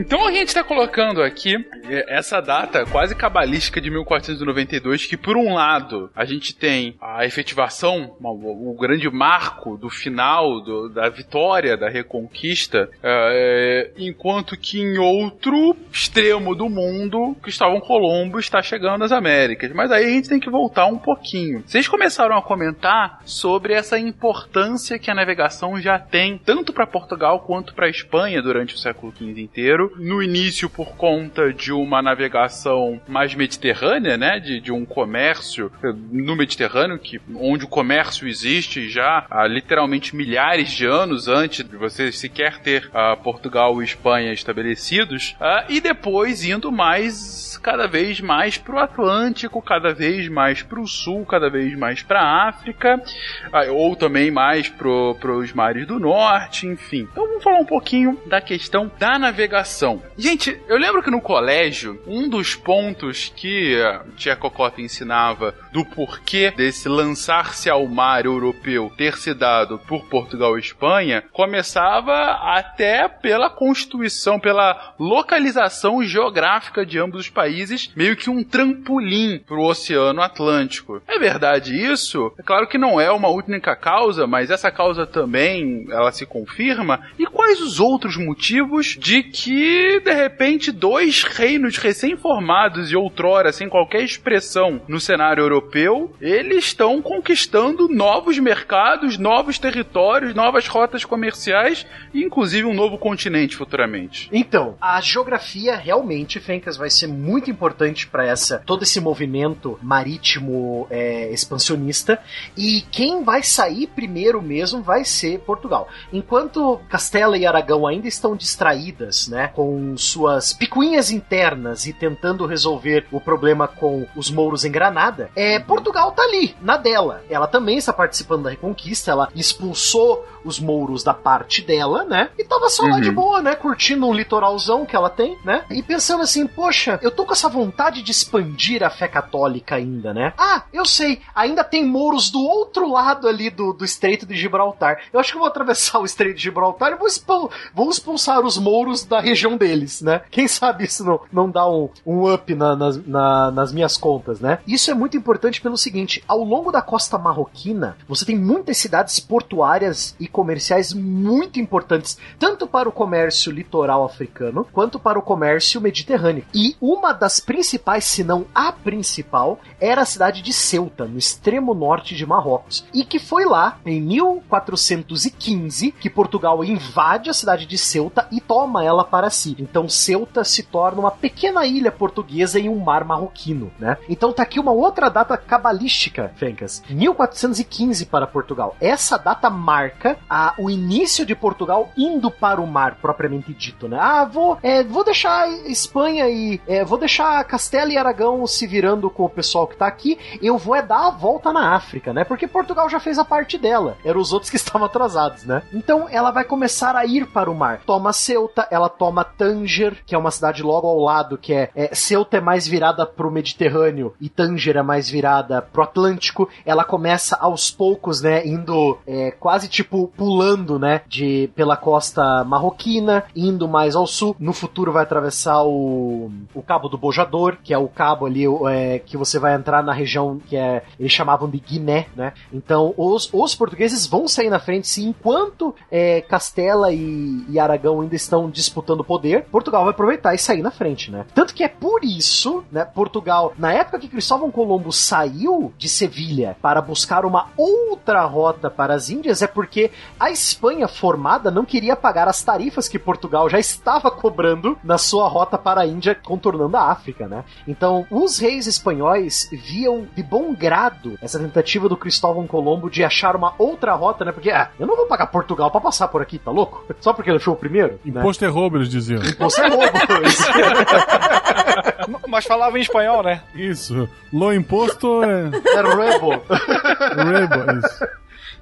Então a gente está colocando aqui é, essa data quase cabalística de 1492, que por um lado a gente tem a efetivação, o grande marco do final, do, da vitória, da reconquista, é, enquanto que em outro extremo do mundo, Cristóvão Colombo está chegando às Américas. Mas aí a gente tem que voltar um pouquinho. Vocês começaram a comentar sobre essa importância que a navegação já tem, tanto para Portugal quanto para Espanha durante o século XV inteiro. No início, por conta de uma navegação mais mediterrânea, né? De, de um comércio eh, no Mediterrâneo, que, onde o comércio existe já há literalmente milhares de anos antes de você sequer ter uh, Portugal e Espanha estabelecidos, uh, e depois indo mais cada vez mais para o Atlântico, cada vez mais para o sul, cada vez mais para a África, uh, ou também mais para os mares do norte, enfim. Então vamos falar um pouquinho da questão da navegação. Gente, eu lembro que no colégio, um dos pontos que a tia Cocota ensinava do porquê desse lançar-se ao mar europeu ter se dado por Portugal e Espanha começava até pela constituição, pela localização geográfica de ambos os países, meio que um trampolim para o Oceano Atlântico. É verdade isso? É claro que não é uma única causa, mas essa causa também ela se confirma. E quais os outros motivos de que de repente dois reinos recém-formados e outrora sem qualquer expressão no cenário europeu, eles estão conquistando novos mercados, novos territórios, novas rotas comerciais e inclusive um novo continente futuramente. Então, a geografia realmente, Fencas, vai ser muito importante para essa todo esse movimento marítimo é, expansionista e quem vai sair primeiro mesmo vai ser Portugal. Enquanto Castela e Aragão ainda estão distraídas, né, com suas picuinhas internas e tentando resolver o problema com os mouros em Granada, é Portugal tá ali, na dela. Ela também está participando da Reconquista, ela expulsou os mouros da parte dela, né? E tava só uhum. lá de boa, né? Curtindo um litoralzão que ela tem, né? E pensando assim, poxa, eu tô com essa vontade de expandir a fé católica ainda, né? Ah, eu sei, ainda tem mouros do outro lado ali do, do Estreito de Gibraltar. Eu acho que eu vou atravessar o Estreito de Gibraltar e vou, expul vou expulsar os mouros da região deles, né? Quem sabe isso não, não dá um, um up na, nas, na, nas minhas contas, né? Isso é muito importante pelo seguinte: ao longo da costa marroquina, você tem muitas cidades portuárias e comerciais muito importantes, tanto para o comércio litoral africano quanto para o comércio mediterrâneo. E uma das principais, se não a principal, era a cidade de Ceuta, no extremo norte de Marrocos. E que foi lá, em 1415, que Portugal invade a cidade de Ceuta e toma ela para si. Então Ceuta se torna uma pequena ilha portuguesa em um mar marroquino, né? Então tá aqui uma outra data cabalística, Fencas. 1415 para Portugal. Essa data marca a, o início de Portugal indo para o mar, propriamente dito, né? Ah, vou, é, vou deixar Espanha e é, vou deixar Castela e Aragão se virando com o pessoal que tá aqui, eu vou é dar a volta na África, né? Porque Portugal já fez a parte dela, eram os outros que estavam atrasados, né? Então ela vai começar a ir para o mar. Toma Ceuta, ela toma Tanger, que é uma cidade logo ao lado, que é, é Ceuta é mais virada pro Mediterrâneo e Tanger é mais virada pro Atlântico. Ela começa aos poucos, né, indo é, quase tipo pulando, né, de pela costa marroquina, indo mais ao sul. No futuro vai atravessar o, o Cabo do Bojador, que é o cabo ali é, que você vai entrar na região que é eles chamavam de Guiné, né? Então os, os portugueses vão sair na frente, sim, enquanto é, Castela e, e Aragão ainda estão disputando poder, Portugal vai aproveitar e sair na frente, né? Tanto que é por isso, né, Portugal, na época que Cristóvão Colombo saiu de Sevilha para buscar uma outra rota para as Índias, é porque a Espanha formada não queria pagar as tarifas que Portugal já estava cobrando na sua rota para a Índia, contornando a África, né? Então, os reis espanhóis viam de bom grado essa tentativa do Cristóvão Colombo de achar uma outra rota, né? Porque, ah, eu não vou pagar Portugal para passar por aqui, tá louco? Só porque ele foi o primeiro? Né? Imposto né? é roubo, eles diziam. Imposto é roubo. Mas falava em espanhol, né? Isso. Lo imposto é. É rebo. Rebo, isso.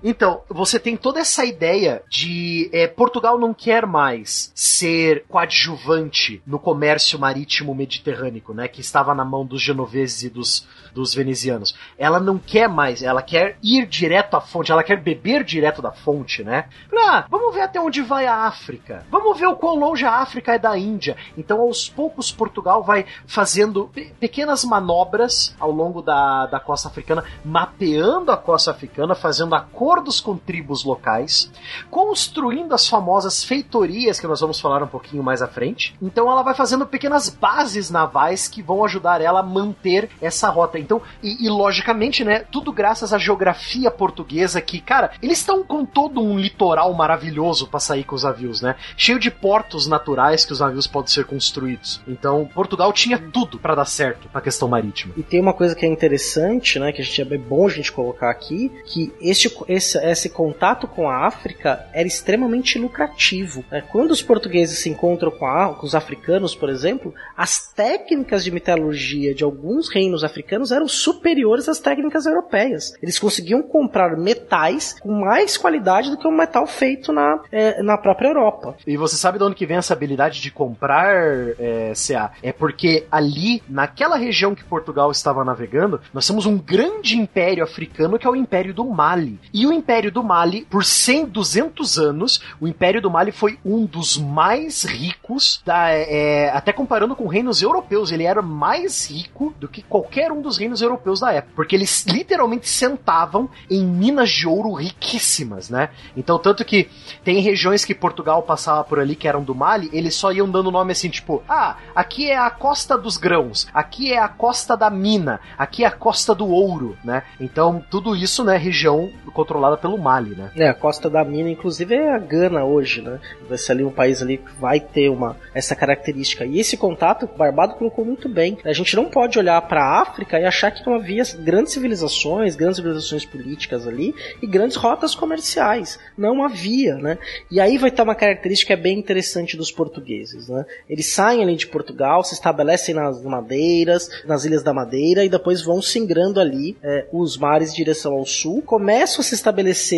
Então, você tem toda essa ideia de é, Portugal não quer mais ser coadjuvante no comércio marítimo mediterrâneo, né? Que estava na mão dos genoveses e dos, dos venezianos. Ela não quer mais, ela quer ir direto à fonte, ela quer beber direto da fonte, né? Ah, vamos ver até onde vai a África. Vamos ver o quão longe a África é da Índia. Então, aos poucos, Portugal vai fazendo pe pequenas manobras ao longo da, da costa africana, mapeando a costa africana, fazendo acordos com tribos locais, construindo as famosas feitorias que nós vamos falar um pouquinho mais à frente. Então, ela vai fazendo pequenas bases navais que vão ajudar ela a manter essa rota. Então, e, e logicamente, né, tudo graças à geografia portuguesa que, cara, eles estão com todo um litoral maravilhoso para sair com os navios, né? Cheio de portos naturais que os navios podem ser construídos. Então, Portugal tinha tudo para dar certo na questão marítima. E tem uma coisa que é interessante, né, que a gente é bom a gente colocar aqui, que este, esse, esse contato com a África era extremamente lucrativo. Né? Quando os portugueses se encontram com, a, com os africanos, por exemplo, as técnicas de metalurgia de alguns reinos africanos eram superiores às técnicas europeias. Eles conseguiam comprar metais com mais qualidade do que um metal feito na, é, na própria Europa. E você sabe de onde que vem essa habilidade de comprar é, CA? É porque ali, naquela região que Portugal estava navegando, nós temos um grande império africano que é o Império do Mali. E o Império do Mali, por 100, 200 anos, o Império do Mali foi um dos mais ricos, da, é, até comparando com reinos europeus, ele era mais rico do que qualquer um dos reinos europeus da época, porque eles literalmente sentavam em minas de ouro riquíssimas, né? Então, tanto que tem regiões que Portugal passava por ali que eram do Mali, eles só iam dando nome assim, tipo, ah, aqui é a costa dos grãos, aqui é a costa da mina, aqui é a costa do ouro, né? Então, tudo isso, né, região controlada pelo Mali, né? É, a costa da mina, inclusive, é a Gana hoje, né? Vai ser ali um país ali que vai ter uma, essa característica. E esse contato, o Barbado colocou muito bem. A gente não pode olhar para a África e achar que não havia grandes civilizações, grandes civilizações políticas ali e grandes rotas comerciais. Não havia, né? E aí vai ter uma característica bem interessante dos portugueses, né? Eles saem ali de Portugal, se estabelecem nas Madeiras, nas Ilhas da Madeira e depois vão singrando ali é, os mares em direção ao sul, começam a se estabelecer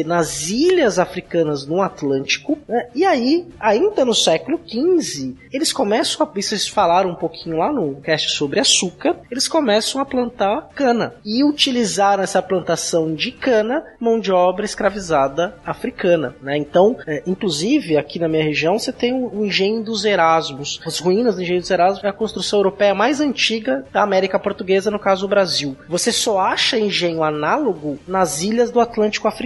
nas ilhas africanas no Atlântico, né? e aí, ainda no século XV, eles começam a, vocês falaram um pouquinho lá no cast sobre açúcar, eles começam a plantar cana e utilizar essa plantação de cana mão de obra escravizada africana, né? Então, é, inclusive aqui na minha região você tem o engenho dos Erasmus, as ruínas do engenho dos Erasmus é a construção europeia mais antiga da América Portuguesa, no caso o Brasil. Você só acha engenho análogo nas ilhas do Atlântico africano.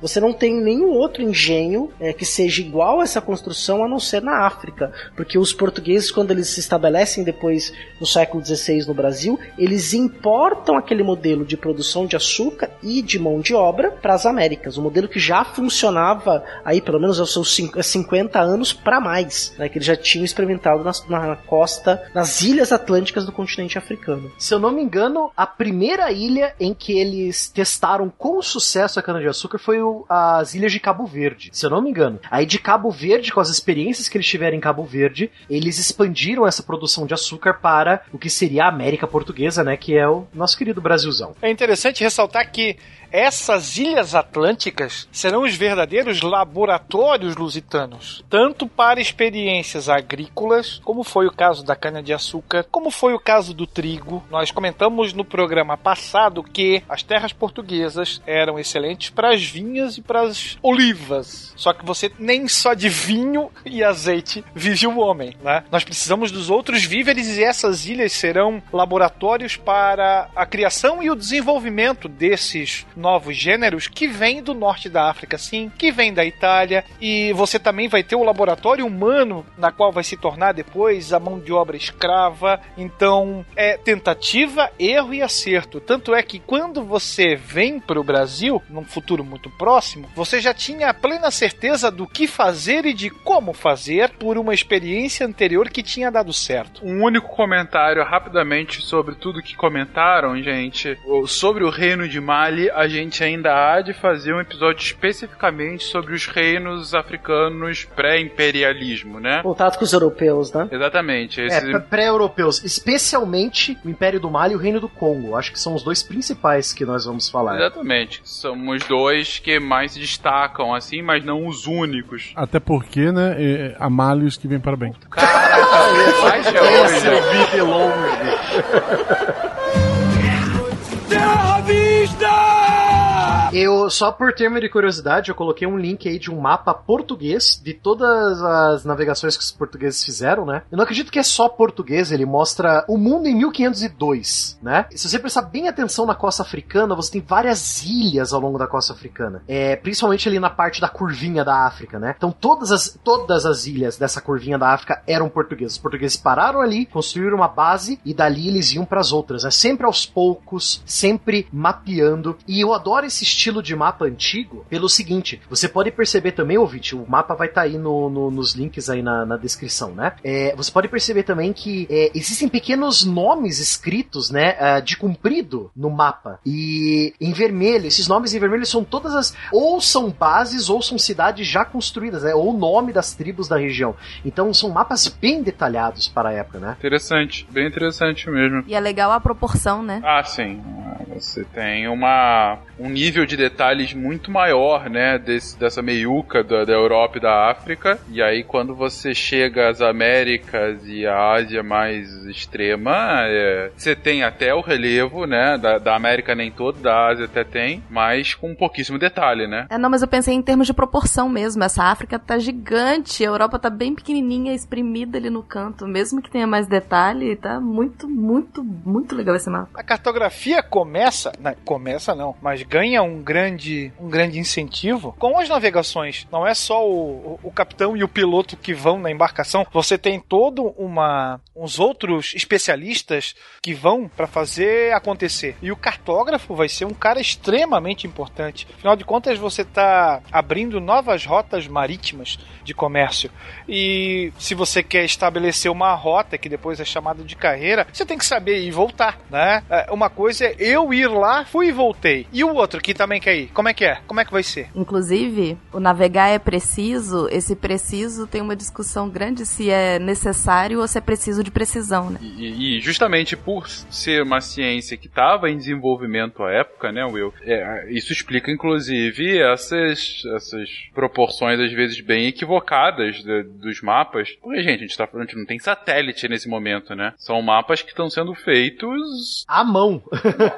Você não tem nenhum outro engenho é, que seja igual a essa construção a não ser na África, porque os portugueses quando eles se estabelecem depois no século XVI no Brasil, eles importam aquele modelo de produção de açúcar e de mão de obra para as Américas, um modelo que já funcionava aí pelo menos aos seus 50 anos para mais, né, que eles já tinham experimentado na, na costa, nas ilhas atlânticas do continente africano. Se eu não me engano, a primeira ilha em que eles testaram com sucesso a cana-de-açúcar foi o, as ilhas de Cabo Verde, se eu não me engano. Aí de Cabo Verde, com as experiências que eles tiveram em Cabo Verde, eles expandiram essa produção de açúcar para o que seria a América Portuguesa, né, que é o nosso querido Brasilzão. É interessante ressaltar que essas ilhas atlânticas serão os verdadeiros laboratórios lusitanos, tanto para experiências agrícolas, como foi o caso da cana-de-açúcar, como foi o caso do trigo. Nós comentamos no programa passado que as terras portuguesas eram excelentes para as vinhas e para as olivas. Só que você nem só de vinho e azeite vive o homem, né? Nós precisamos dos outros víveres e essas ilhas serão laboratórios para a criação e o desenvolvimento desses novos gêneros que vêm do norte da África, sim, que vêm da Itália, e você também vai ter o laboratório humano na qual vai se tornar depois a mão de obra escrava. Então, é tentativa, erro e acerto. Tanto é que quando você vem para o Brasil, num futuro muito próximo, você já tinha a plena certeza do que fazer e de como fazer por uma experiência anterior que tinha dado certo. Um único comentário rapidamente sobre tudo que comentaram, gente, sobre o reino de Mali. A a gente ainda há de fazer um episódio especificamente sobre os reinos africanos pré-imperialismo, né? Voltado com os europeus, né? Exatamente. É, Esse... pré- pré-europeus, especialmente o Império do Mali e o Reino do Congo. Acho que são os dois principais que nós vamos falar. Exatamente. São os dois que mais se destacam, assim, mas não os únicos. Até porque, né, é, há males que vêm para bem. Caraca, faz. Esse eu vi de longe. Eu, só por termo de curiosidade, eu coloquei um link aí de um mapa português de todas as navegações que os portugueses fizeram, né? Eu não acredito que é só português, ele mostra o mundo em 1502, né? E se você prestar bem atenção na costa africana, você tem várias ilhas ao longo da costa africana. É, principalmente ali na parte da curvinha da África, né? Então todas as, todas as ilhas dessa curvinha da África eram portuguesas. Os portugueses pararam ali, construíram uma base e dali eles iam para as outras, né? Sempre aos poucos, sempre mapeando. E eu adoro esse estilo de mapa antigo pelo seguinte: você pode perceber também, ouvinte, o mapa vai estar aí no, no- nos links aí na, na descrição, né? É, você pode perceber também que é, existem pequenos nomes escritos, né, ah, de comprido no mapa. E em vermelho, esses nomes em vermelho são todas as. Ou são bases ou são cidades já construídas, né? Ou o nome das tribos da região. Então são mapas bem detalhados para a época, né? Interessante, bem interessante mesmo. E é legal a proporção, né? Ah, sim. Você tem uma, um nível de detalhes muito maior, né, desse, dessa meiuca da, da Europa e da África. E aí, quando você chega às Américas e à Ásia mais extrema, é, você tem até o relevo, né, da, da América nem todo, da Ásia até tem, mas com pouquíssimo detalhe, né. É, não, mas eu pensei em termos de proporção mesmo. Essa África tá gigante, a Europa tá bem pequenininha, espremida ali no canto. Mesmo que tenha mais detalhe, tá muito, muito, muito legal esse mapa. A cartografia começa, não, começa não, mas ganha um grande, um grande incentivo com as navegações. Não é só o, o, o capitão e o piloto que vão na embarcação. Você tem todo uma uns outros especialistas que vão para fazer acontecer. E o cartógrafo vai ser um cara extremamente importante. Afinal de contas, você está abrindo novas rotas marítimas de comércio. E se você quer estabelecer uma rota que depois é chamada de carreira, você tem que saber ir e voltar, né? É, Uma coisa é eu ir lá, fui e voltei. E o outro que também quer ir, como é que é? Como é que vai ser? Inclusive, o navegar é preciso, esse preciso tem uma discussão grande se é necessário ou se é preciso de precisão, né? E, e justamente por ser uma ciência que estava em desenvolvimento à época, né, Will? é, isso explica, inclusive, essas, essas proporções, às vezes, bem equivocadas de- dos mapas. Porque, gente, a gente, tá, falando, a gente não tem satélite nesse momento, né? São mapas que estão sendo feitos À mão.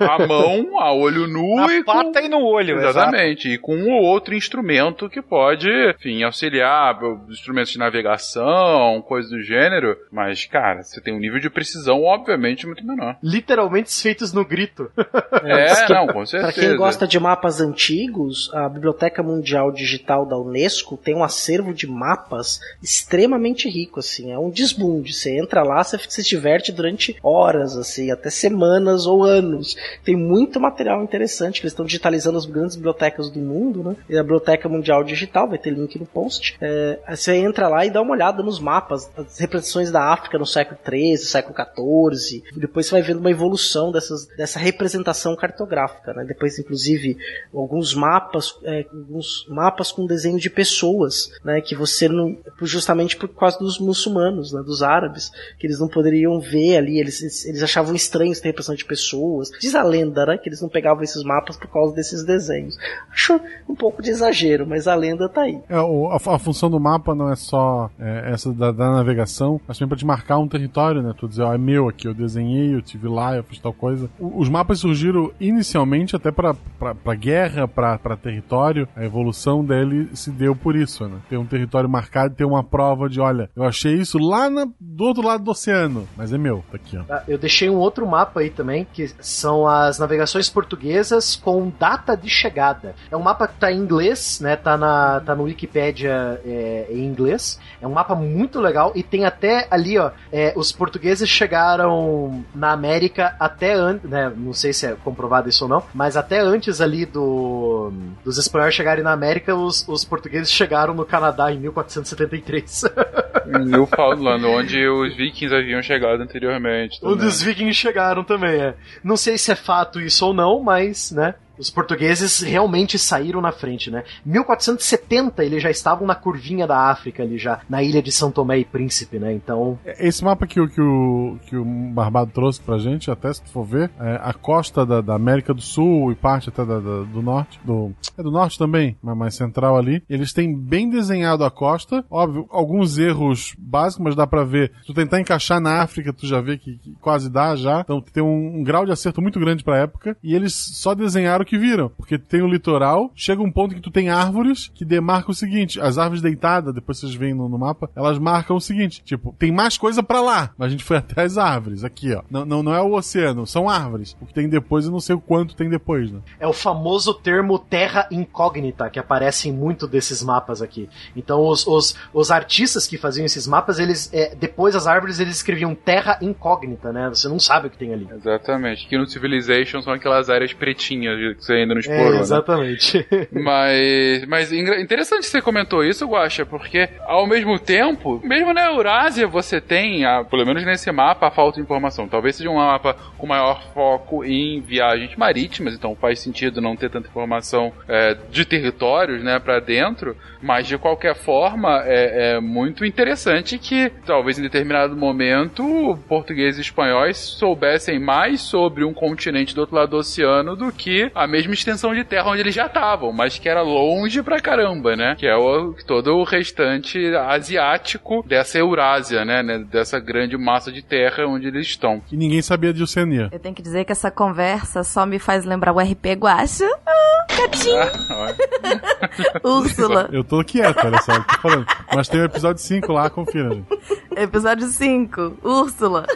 à mão, a olho nu Na e com... pata e no olho, exato. Exatamente, e com um ou outro instrumento que pode, enfim, auxiliar instrumentos de navegação, coisas do gênero. Mas, cara, você tem um nível de precisão, obviamente, muito menor. Literalmente feitos no grito. É, que- não, com Para certeza. quem gosta de mapas antigos, a Biblioteca Mundial Digital da Unesco tem um acervo de mapas extremamente rico, assim, é um desbunde. Você entra lá, você se diverte durante horas, assim, até semanas ou anos. Tem muito material interessante que eles estão digitalizando as grandes bibliotecas do mundo, né? E a Biblioteca Mundial Digital vai ter link no post. É, você entra lá e dá uma olhada nos mapas, as representações da África no século XIII, século XIV. Depois você vai vendo uma evolução dessas, dessa representação cartográfica, né? Depois, inclusive, alguns mapas, é, alguns mapas com desenho de pessoas, né? Que você não, justamente por causa dos muçulmanos, né? Dos árabes, que eles não poderiam ver ali, eles, eles, achavam estranho ter representação de pessoas. Diz a lenda, né? Que eles não pegavam esses mapas por causa desses desenhos. Acho um pouco de exagero, mas a lenda tá aí. É, o- a, a função do mapa não é só é, essa da, da navegação, mas também pra te marcar um território, né? Tu dizer, ó, é meu aqui, eu desenhei, eu tive lá, eu fiz tal coisa. O- os mapas surgiram inicialmente até pra, pra, pra guerra, pra, pra território. A evolução dele se deu por isso, né? Ter um território marcado e ter uma prova de, olha, eu achei isso lá na- do outro lado do oceano, mas é meu, tá aqui, ó. Tá, Eu deixei um outro mapa aí também, que são as navegações portuguesas com data de chegada. É um mapa que tá em inglês, né? Tá, na, tá no Wikipedia é, em inglês. É um mapa muito legal e tem até ali, ó, é, os portugueses chegaram na América até antes, né? Não sei se é comprovado isso ou não, mas até antes ali do dos espanhóis chegarem na América, os, os portugueses chegaram no Canadá em 1473. Newfoundland, onde os vikings haviam chegado anteriormente. Onde também. os vikings chegaram também, é. Não sei se é fato isso ou não, mas, né? Os portugueses realmente saíram na frente, né? 1470 eles já estavam na curvinha da África ali já, na ilha de São Tomé e Príncipe, né? Então, Esse mapa que, o- que, o, que o Barbado trouxe pra gente, até se tu for ver, é a costa da, da América do Sul e parte até da- da- do norte, do, é do norte também, mas mais central ali. Eles têm bem desenhado a costa, óbvio, alguns erros básicos, mas dá pra ver. Se tu tentar encaixar na África, tu já vê que, que quase dá já. Então tem um, um grau de acerto muito grande pra época. E eles só desenharam o que viram. Porque tem o litoral, chega um ponto que tu tem árvores que demarcam o seguinte: as árvores deitadas, depois vocês veem no, no mapa, elas marcam o seguinte: tipo, tem mais coisa pra lá, mas a gente foi até as árvores, aqui, ó. Não, não, não é o oceano, são árvores. O que tem depois eu não sei o quanto tem depois, né? é o famoso termo terra incógnita que aparece em muito desses mapas aqui. Então, os, os, os artistas que faziam esses mapas, eles é, depois das árvores eles escreviam terra incógnita, né? Você não sabe o que tem ali. Exatamente. Que no Civilization são aquelas áreas pretinhas que você ainda não É, explorou, né? exatamente. Mas, mas engra- interessante que você comentou isso, Guaxa, porque ao mesmo tempo, mesmo na Eurásia você tem, ah, pelo menos nesse mapa, a falta de informação. Talvez seja um mapa com maior foco em viagens marítimas, então faz sentido não ter tanta informação é, de territórios, né, para dentro. Mas de qualquer forma, é, é muito interessante que talvez em determinado momento portugueses e espanhóis soubessem mais sobre um continente do outro lado do oceano do que a mesma extensão de terra onde eles já estavam, mas que era longe pra caramba, né? Que é o, todo o restante asiático dessa Eurásia, né? né? Dessa grande massa de terra onde eles estão. E ninguém sabia de Oceania. Eu tenho que dizer que essa conversa só me faz lembrar o RP Guacha. Ah, gatinho. Úrsula. Eu tô quieto, olha só, eu tô falando. Mas tem o episódio 5 lá, confira, gente. Episódio 5. Úrsula.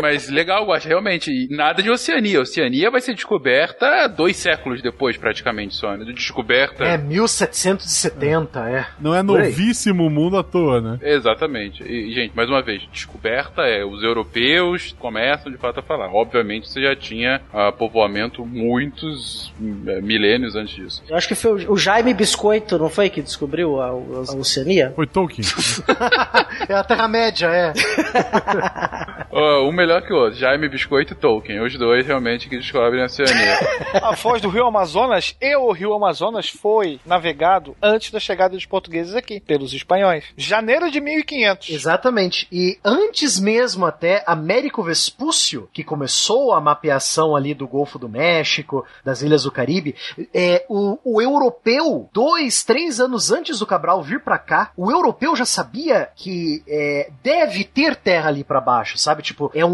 Mas legal, Guaxa, realmente. E nada de Oceania. Oceania vai ser descoberta dois séculos depois, praticamente, só, né? De descoberta. É 1770, é. Não é novíssimo mundo à toa, né? Exatamente. E, gente, mais uma vez, descoberta é os europeus começam de fato a falar. Obviamente você já tinha ah, povoamento muitos eh, milênios antes disso. Eu acho que foi o Jaime Biscoito, não foi, que descobriu a, a Oceania? Foi Tolkien. É a Terra-média, é. Ah, um melhor que o outro, Jaime Biscoito e Tolkien, os dois realmente que descobrem a Oceania. A foz do Rio Amazonas e o Rio Amazonas foi navegado antes da chegada dos portugueses aqui, pelos espanhóis. Janeiro de 1500. Exatamente. E antes mesmo até Américo Vespúcio, que começou a mapeação ali do Golfo do México, das Ilhas do Caribe, é, o, o europeu, dois, três anos antes do Cabral vir pra cá, o europeu já sabia que é, deve ter terra ali pra baixo, sabe? Tipo, é um.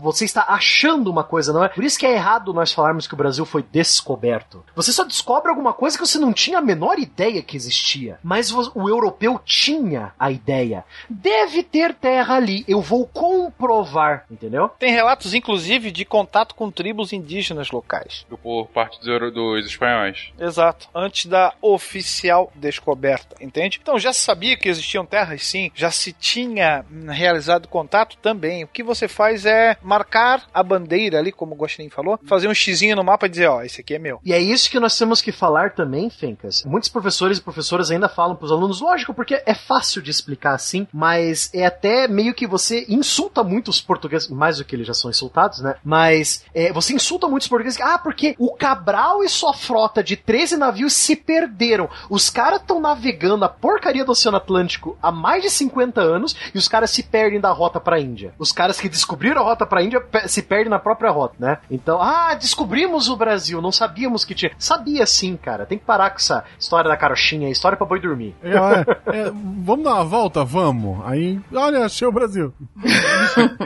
Você está achando uma coisa, não é? Por isso que é errado nós falarmos que o Brasil foi descoberto. Você só descobre alguma coisa que você não tinha a menor ideia que existia. Mas o, europeu tinha a ideia. Deve ter terra ali. Eu vou comprovar, entendeu? Tem relatos, inclusive, de contato com tribos indígenas locais. por parte dos, espanhóis. Exato. Antes da oficial descoberta, entende? Então já se sabia que existiam terras, sim. Já se tinha realizado contato também. O que você faz é marcar a bandeira ali, como o Gostin falou, fazer um xizinho no mapa e dizer, ó, esse aqui é meu. E é isso que nós temos que falar também, Fencas. Muitos professores e professoras ainda falam pros alunos, lógico, porque é fácil de explicar assim, mas é até meio que você insulta muito os portugueses, mais do que eles já são insultados, né? Mas é, você insulta muito os portugueses, ah, porque o Cabral e sua frota de 13 navios se perderam. Os caras estão navegando a porcaria do Oceano Atlântico há mais de 50 anos e os caras se perdem da rota pra Índia. Os caras que descobriram a rota pra Índia se perdem na própria rota, né? Então, ah, descobrimos o Brasil, não sabíamos que tinha. Sabia sim, cara. Tem que parar com essa história da carochinha, história pra boi dormir. É, é, é, vamos dar uma volta? Vamos. Aí, olha, achei o Brasil.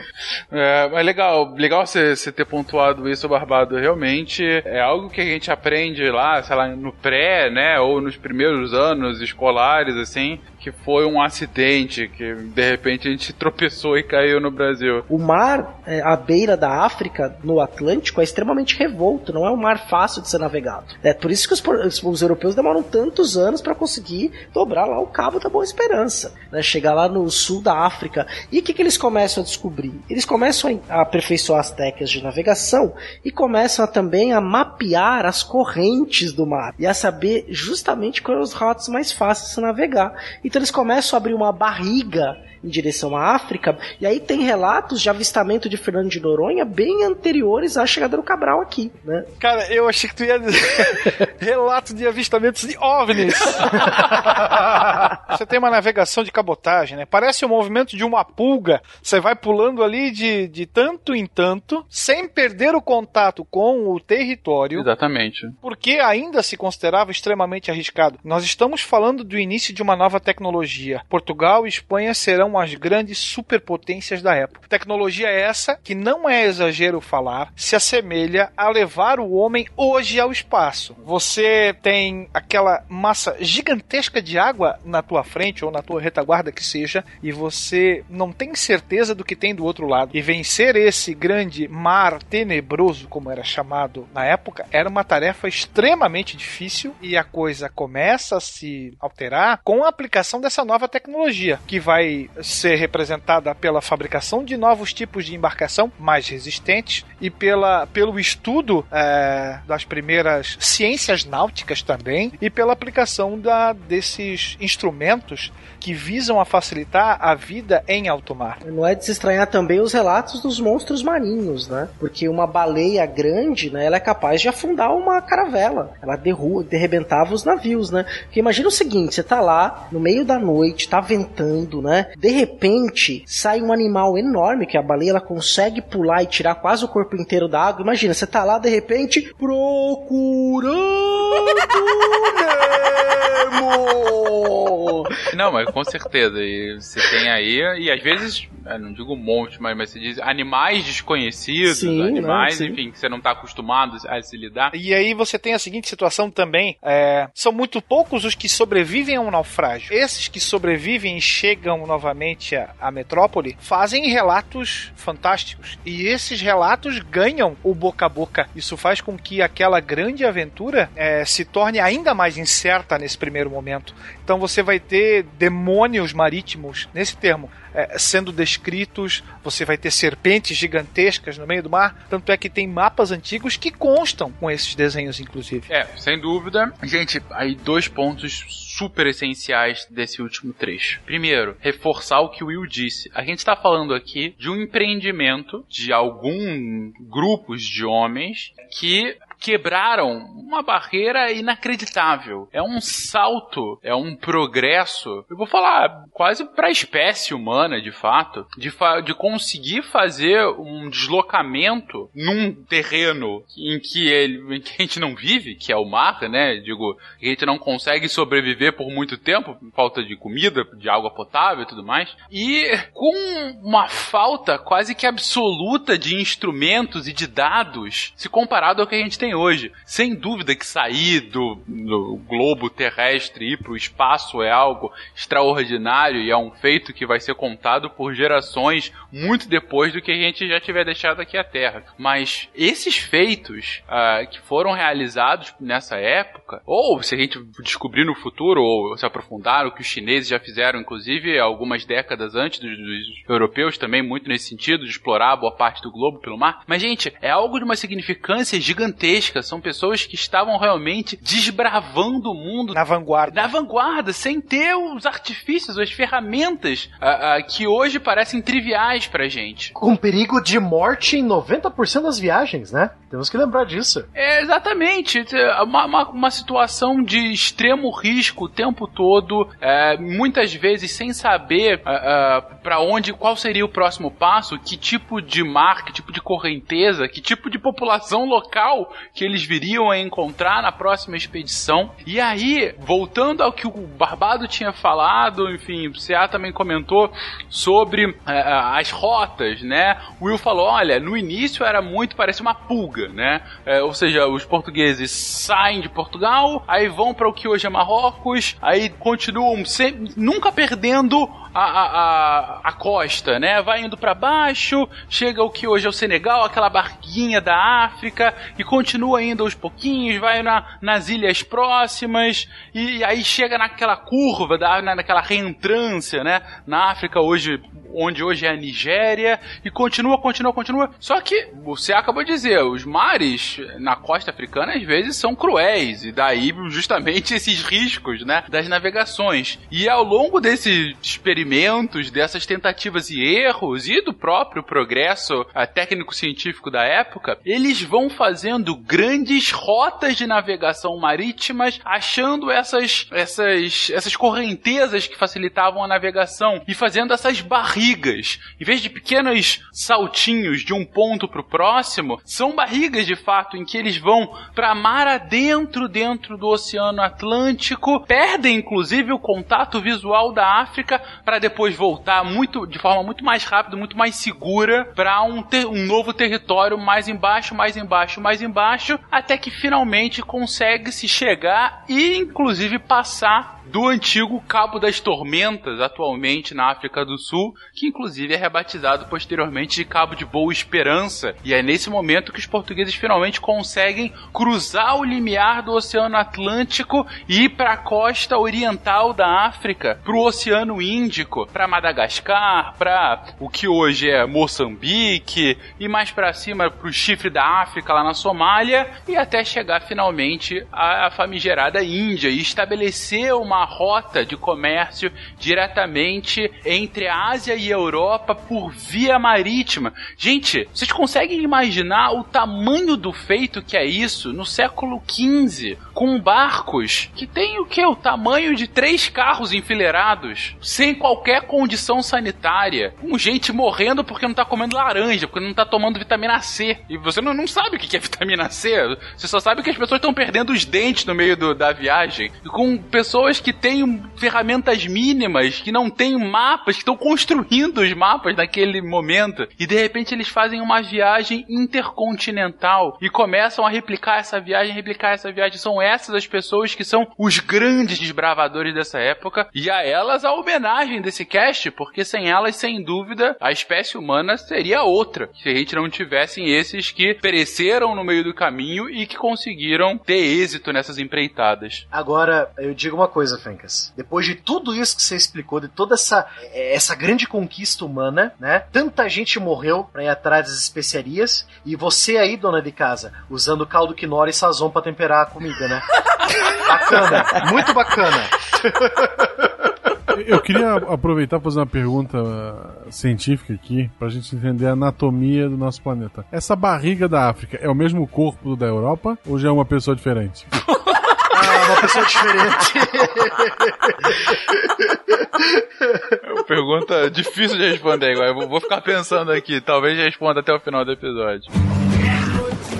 É, mas legal, legal você você ter pontuado isso, Barbado. Realmente é algo que a gente aprende lá, sei lá, no pré, né, ou nos primeiros anos escolares, assim, que foi um acidente, que de repente a gente tropeçou e caiu no Brasil. O mar é, à beira da África, no Atlântico, é extremamente revolto, não é um mar fácil de ser navegado. É por isso que os, os- europeus demoram tantos anos para conseguir dobrar lá o Cabo da Boa Esperança, né? chegar lá no sul da África. E o que, que eles começam a descobrir? Eles começam a aperfeiçoar as técnicas de navegação e começam a, também a mapear as correntes do mar e a saber justamente quais os rotas mais fáceis de navegar. Então eles começam a abrir uma barriga em direção à África, e aí tem relatos de avistamento de Fernando de Noronha bem anteriores à chegada do Cabral aqui, né? Cara, eu achei que tu ia dizer relato de avistamentos de OVNIs. Você tem uma navegação de cabotagem, né? Parece o movimento de uma pulga. Você vai pulando ali de, de tanto em tanto, sem perder o contato com o território. Exatamente. Porque ainda se considerava extremamente arriscado. Nós estamos falando do início de uma nova tecnologia. Portugal e Espanha serão as grandes superpotências da época. Tecnologia essa que não é exagero falar, se assemelha a levar o homem hoje ao espaço. Você tem aquela massa gigantesca de água na tua frente ou na tua retaguarda que seja, e você não tem certeza do que tem do outro lado. E vencer esse grande mar tenebroso, como era chamado na época, era uma tarefa extremamente difícil e a coisa começa a se alterar com a aplicação dessa nova tecnologia, que vai ser representada pela fabricação de novos tipos de embarcação mais resistentes e pela, pelo estudo é, das primeiras ciências náuticas também e pela aplicação da, desses instrumentos que visam a facilitar a vida em alto mar. Não é de se estranhar também os relatos dos monstros marinhos, né? Porque uma baleia grande, né, ela é capaz de afundar uma caravela. Ela derruba, derrebentava os navios, né? Porque imagina o seguinte, você tá lá no meio da noite, tá ventando, né? De repente, sai um animal enorme que a baleia ela consegue pular e tirar quase o corpo inteiro da água. Imagina, você tá lá de repente procurando Nemo. Não, mas com certeza. E você tem aí, e às vezes, não digo monte, mas, mas você diz animais desconhecidos, Sim, animais, não, sim. enfim, que você não está acostumado a se lidar. E aí você tem a seguinte situação também: é, são muito poucos os que sobrevivem a um naufrágio. Esses que sobrevivem e chegam novamente à, à metrópole fazem relatos fantásticos. E esses relatos ganham o boca a boca. Isso faz com que aquela grande aventura é, se torne ainda mais incerta nesse primeiro momento. Então você vai ter demônios marítimos, nesse termo, é, sendo descritos, você vai ter serpentes gigantescas no meio do mar. Tanto é que tem mapas antigos que constam com esses desenhos, inclusive. É, sem dúvida. Gente, aí dois pontos super essenciais desse último trecho. Primeiro, reforçar o que o Will disse. A gente está falando aqui de um empreendimento de alguns grupos de homens que quebraram uma barreira inacreditável. É um salto, é um progresso. Eu vou falar quase para a espécie humana, de fato, de, fa de conseguir fazer um deslocamento num terreno em que, ele, em que a gente não vive, que é o mar, né? Digo, a gente não consegue sobreviver por muito tempo, falta de comida, de água potável e tudo mais. E com uma falta quase que absoluta de instrumentos e de dados, se comparado ao que a gente tem hoje. Sem dúvida que sair do, do globo terrestre e ir para o espaço é algo extraordinário e é um feito que vai ser contado por gerações muito depois do que a gente já tiver deixado aqui a Terra. Mas esses feitos ah, que foram realizados nessa época, ou se a gente descobrir no futuro, ou se aprofundar, o que os chineses já fizeram, inclusive algumas décadas antes dos, dos europeus também, muito nesse sentido, de explorar boa parte do globo pelo mar. Mas, gente, é algo de uma significância gigantesca. São pessoas que estavam realmente desbravando o mundo Na vanguarda. na vanguarda, sem ter os artifícios, as ferramentas que hoje parecem triviais pra gente. Com perigo de morte em 90% das viagens, né? Temos que lembrar disso. É, exatamente. Uma, uma, uma situação de extremo risco o tempo todo, é, muitas vezes sem saber para onde, qual seria o próximo passo, que tipo de mar, que tipo de correnteza, que tipo de população local que eles viriam a encontrar na próxima expedição. E aí, voltando ao que o Barbado tinha falado, enfim, o CA também comentou sobre é, as rotas, né? O Will falou: olha, no início era muito, parece uma pulga, né? É, ou seja, os portugueses saem de Portugal, aí vão para o que hoje é Marrocos, aí continuam sempre, nunca perdendo a, a, a, costa, né? Vai indo para baixo, chega o que hoje é o Senegal, aquela barquinha da África, e continua continua indo aos pouquinhos, vai na, nas ilhas próximas, e, e aí chega naquela curva, da, naquela reentrância, né? Na África, hoje onde hoje é a Nigéria, e continua, continua, continua. Só que, você acabou de dizer, os mares na costa africana às vezes são cruéis, e daí justamente esses riscos, né, das navegações. E ao longo desses experimentos, dessas tentativas e erros, e do próprio progresso técnico-científico da época, eles vão fazendo grandes rotas de navegação marítimas, achando essas, essas, essas correntezas que facilitavam a navegação, e fazendo essas barreiras barrigas. Em vez de pequenos saltinhos de um ponto para o próximo, são barrigas de fato em que eles vão para mar adentro dentro do Oceano Atlântico, perdem inclusive o contato visual da África para depois voltar muito de forma muito mais rápida, muito mais segura para um, um novo território mais embaixo, mais embaixo, mais embaixo, até que finalmente consegue se chegar e inclusive passar do antigo Cabo das Tormentas, atualmente na África do Sul, que inclusive é rebatizado posteriormente de Cabo de Boa Esperança. E é nesse momento que os portugueses finalmente conseguem cruzar o limiar do Oceano Atlântico e ir para a costa oriental da África, para o Oceano Índico, para Madagascar, para o que hoje é Moçambique e mais para cima para o chifre da África lá na Somália e até chegar finalmente à famigerada Índia e estabelecer uma uma rota de comércio diretamente entre a Ásia e a Europa por via marítima. Gente, vocês conseguem imaginar o tamanho do feito que é isso no século XV, com barcos que tem o que? O tamanho de três carros enfileirados, sem qualquer condição sanitária, com gente morrendo porque não tá comendo laranja, porque não tá tomando vitamina C. E você não, não sabe o que é vitamina C, você só sabe que as pessoas estão perdendo os dentes no meio do, da viagem. Com pessoas que têm ferramentas mínimas, que não têm mapas, que estão construindo os mapas naquele momento. E de repente eles fazem uma viagem intercontinental e começam a replicar essa viagem, replicar essa viagem. São essas as pessoas que são os grandes desbravadores dessa época. E a elas a homenagem desse cast, porque sem elas, sem dúvida, a espécie humana seria outra. Se a gente não tivessem esses que pereceram no meio do caminho e que conseguiram ter êxito nessas empreitadas. Agora, eu digo uma coisa coisa, Fencas. Depois de tudo isso que você explicou, de toda essa, é, essa grande conquista humana, né? Tanta gente morreu pra ir atrás das especiarias e você aí, dona de casa, usando caldo quinora e sazon pra temperar a comida, né? bacana, muito bacana. Eu queria aproveitar para fazer uma pergunta científica aqui, para a gente entender a anatomia do nosso planeta. Essa barriga da África é o mesmo corpo da Europa ou já é uma pessoa diferente? Uma pessoa diferente. É uma pergunta difícil de responder agora. Eu vou ficar pensando aqui. Talvez responda até o final do episódio.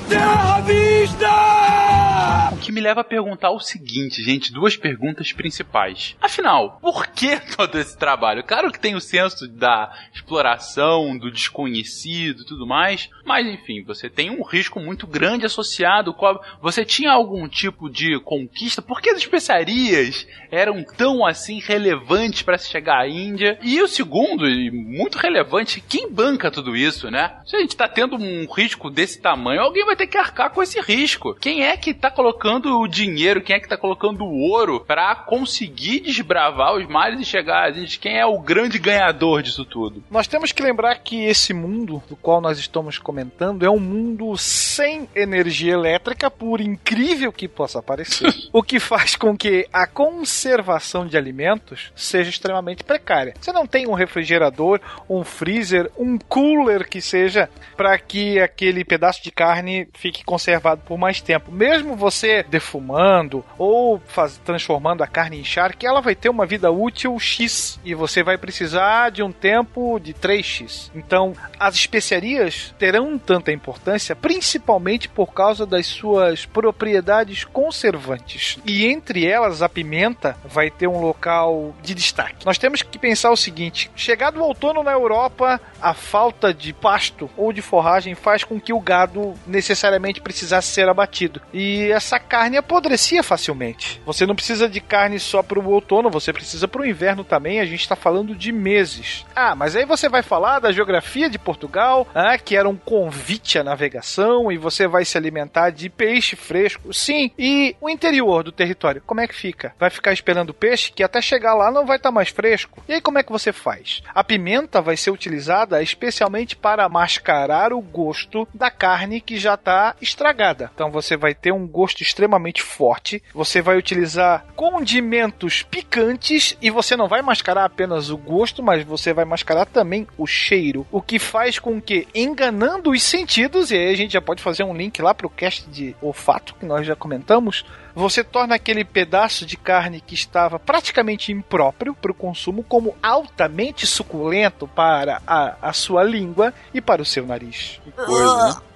Terra vista! O que me leva a perguntar o seguinte, gente, duas perguntas principais. Afinal, por que todo esse trabalho? Claro que tem o senso da exploração, do desconhecido e tudo mais, mas enfim, você tem um risco muito grande associado. Você tinha algum tipo de conquista? Por que as especiarias eram tão assim relevantes para se chegar à Índia? E o segundo, e muito relevante, quem banca tudo isso, né? Se a gente tá tendo um risco desse tamanho, alguém vai ter que arcar com esse risco. Quem é que tá colocando o dinheiro, quem é que tá colocando o ouro para conseguir desbravar os mares e chegar a gente? Quem é o grande ganhador disso tudo? Nós temos que lembrar que esse mundo do qual nós estamos comentando é um mundo sem energia elétrica, por incrível que possa parecer, o que faz com que a conservação de alimentos seja extremamente precária. Você não tem um refrigerador, um freezer, um cooler que seja para que aquele pedaço de carne fique conservado por mais tempo. Mesmo você defumando ou faz, transformando a carne em charque, ela vai ter uma vida útil X e você vai precisar de um tempo de 3X. Então, as especiarias terão tanta importância principalmente por causa das suas propriedades conservantes. E entre elas, a pimenta vai ter um local de destaque. Nós temos que pensar o seguinte: chegado o outono na Europa, a falta de pasto ou de forragem faz com que o gado necessariamente precisasse ser abatido. E essa carne apodrecia facilmente. Você não precisa de carne só para o outono, você precisa para o inverno também. A gente está falando de meses. Ah, mas aí você vai falar da geografia de Portugal, ah, que era um convite à navegação e você vai se alimentar de peixe fresco. Sim, e o interior do território, como é que fica? Vai ficar esperando peixe que até chegar lá não vai estar tá mais fresco? E aí como é que você faz? A pimenta vai ser utilizada especialmente para mascarar o gosto da carne que já está estragada. Então você vai ter um gosto extremamente forte. Você vai utilizar condimentos picantes e você não vai mascarar apenas o gosto, mas você vai mascarar também o cheiro. O que faz com que, enganando os sentidos, e aí a gente já pode fazer um link lá para o cast de olfato que nós já comentamos, você torna aquele pedaço de carne que estava praticamente impróprio para o consumo como altamente suculento para a, a sua língua e para o seu nariz. Que coisa, né?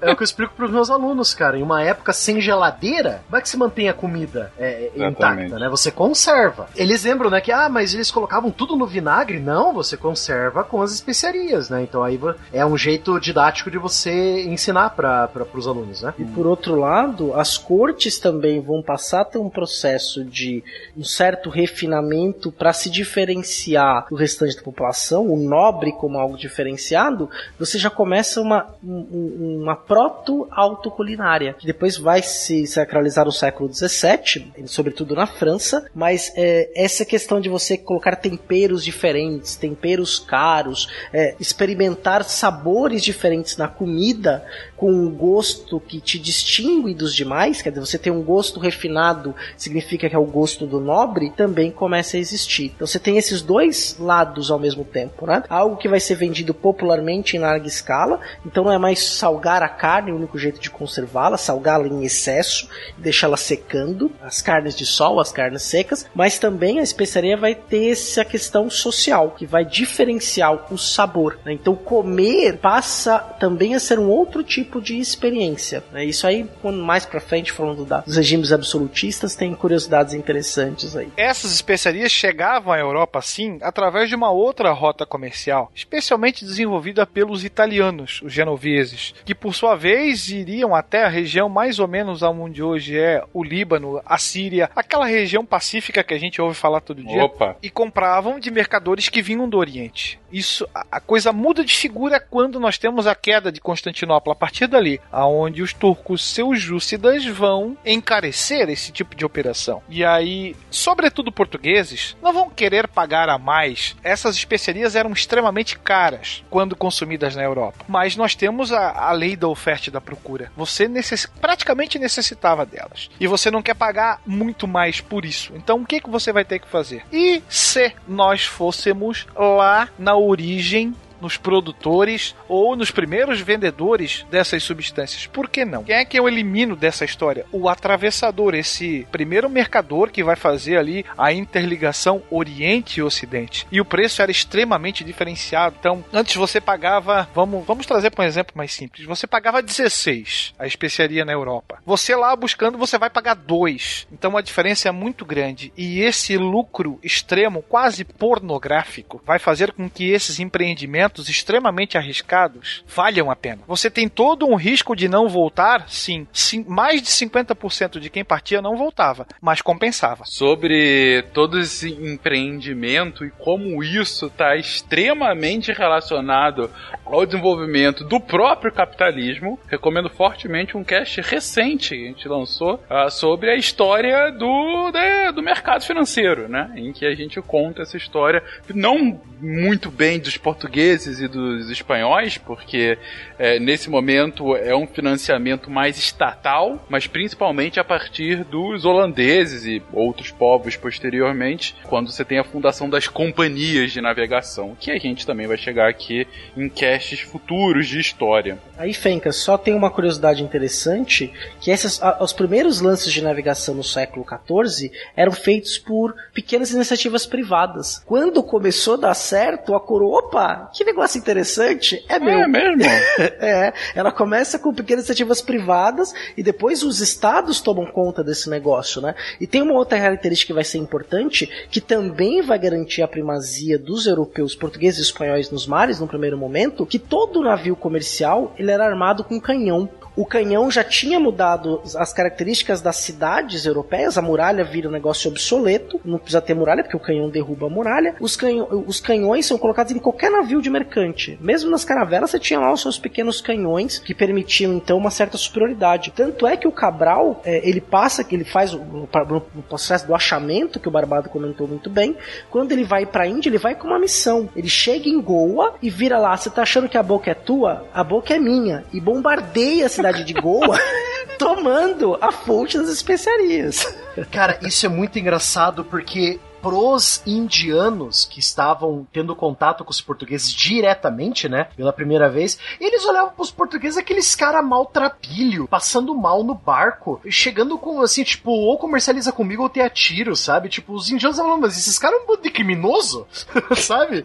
É o que eu explico pros meus alunos, cara. Em uma época sem geladeira, como é que se mantém a comida é, intacta, né? Você conserva. Eles lembram, né, que, ah, mas eles colocavam tudo no vinagre. Não, você conserva com as especiarias, né? Então aí é um jeito didático de você ensinar para os alunos, né? E por outro lado, as cortes também vão passar a ter um processo de um certo refinamento para se diferenciar do restante da população, o nobre como algo diferenciado, você já começa uma, um, uma proto-autoculinária, que depois vai se sacralizar no século XVII, sobretudo na França, mas é, essa questão de você colocar temperos diferentes, temperos caros, é, experimentar sabores diferentes na comida, com um gosto que te distingue dos demais, quer dizer, você tem um gosto refinado, significa que é o gosto do nobre, também começa a existir. Então você tem esses dois lados ao mesmo tempo, né? Algo que vai ser vendido popularmente em larga escala, então não é mais salgar a carne, o único jeito de conservá-la, salgá-la em excesso, deixá-la secando, as carnes de sol, as carnes secas, mas também a especiaria vai ter essa questão social, que vai diferenciar o sabor. Né? Então comer passa também a ser um outro tipo tipo de experiência. Né? Isso aí, mais pra frente, falando da, dos regimes absolutistas, tem curiosidades interessantes aí. Essas especiarias chegavam à Europa, sim, através de uma outra rota comercial, especialmente desenvolvida pelos italianos, os genoveses, que por sua vez iriam até a região mais ou menos onde hoje é o Líbano, a Síria, aquela região pacífica que a gente ouve falar todo dia, Opa. e compravam de mercadores que vinham do Oriente. Isso, a, a coisa muda de figura quando nós temos a queda de Constantinopla a partir partir dali, aonde os turcos seljúcidas vão encarecer esse tipo de operação. E aí, sobretudo portugueses, não vão querer pagar a mais. Essas especiarias eram extremamente caras quando consumidas na Europa. Mas nós temos a, a lei da oferta e da procura. Você necess, praticamente necessitava delas. E você não quer pagar muito mais por isso. Então o que, que você vai ter que fazer? E se nós fôssemos lá na origem nos produtores ou nos primeiros vendedores dessas substâncias. Por que não? Quem é que eu elimino dessa história? O atravessador, esse primeiro mercador que vai fazer ali a interligação Oriente e Ocidente. E o preço era extremamente diferenciado. Então, antes você pagava, vamos, vamos trazer para um exemplo mais simples. Você pagava 16 a especiaria na Europa. Você lá buscando, você vai pagar 2. Então a diferença é muito grande. E esse lucro extremo, quase pornográfico, vai fazer com que esses empreendimentos investimentos extremamente arriscados valham a pena. Você tem todo um risco de não voltar, sim. sim mais de 50% de quem partia não voltava, mas compensava. Sobre todo esse empreendimento e como isso está extremamente relacionado ao desenvolvimento do próprio capitalismo, recomendo fortemente um cast recente que a gente lançou uh, sobre a história do, de, do mercado financeiro, né? Em que a gente conta essa história, não muito bem dos portugueses e dos espanhóis, porque é, nesse momento é um financiamento mais estatal, mas principalmente a partir dos holandeses e outros povos posteriormente, quando você tem a fundação das companhias de navegação, que a gente também vai chegar aqui em casts futuros de história. Aí, Fencas, só tem uma curiosidade interessante, que esses, os primeiros lances de navegação no século XIV eram feitos por pequenas iniciativas privadas. Quando começou a dar certo, a coroa, opa, que negócio interessante, é meu. É mesmo? é, ela começa com pequenas iniciativas privadas e depois os estados tomam conta desse negócio, né? E tem uma outra característica que vai ser importante, que também vai garantir a primazia dos europeus, portugueses e espanhóis nos mares no primeiro momento, que todo navio comercial ele era armado com canhão o canhão já tinha mudado as características das cidades europeias, a muralha vira um negócio obsoleto, não precisa ter muralha porque o canhão derruba a muralha. Os, canhões, os canhões são colocados em qualquer navio de mercante. Mesmo nas caravelas você tinha lá os seus pequenos canhões que permitiam então uma certa superioridade. Tanto é que o Cabral, é, ele passa, que ele faz o, processo do achamento, que o Barbado comentou muito bem, quando ele vai pra Índia, ele vai com uma missão. Ele chega em Goa e vira lá, você tá achando que a boca é tua? A boca é minha. E bombardeia a cidade de Goa tomando a fonte das especiarias. Cara, isso é muito engraçado porque pros indianos que estavam tendo contato com os portugueses diretamente, né, pela primeira vez, eles olhavam pros portugueses aqueles cara maltrapilho, passando mal no barco, chegando com assim, tipo, ou comercializa comigo ou tem a tiro, sabe? Tipo, os indianos falavam, mas esses caras é um bando de criminoso, sabe?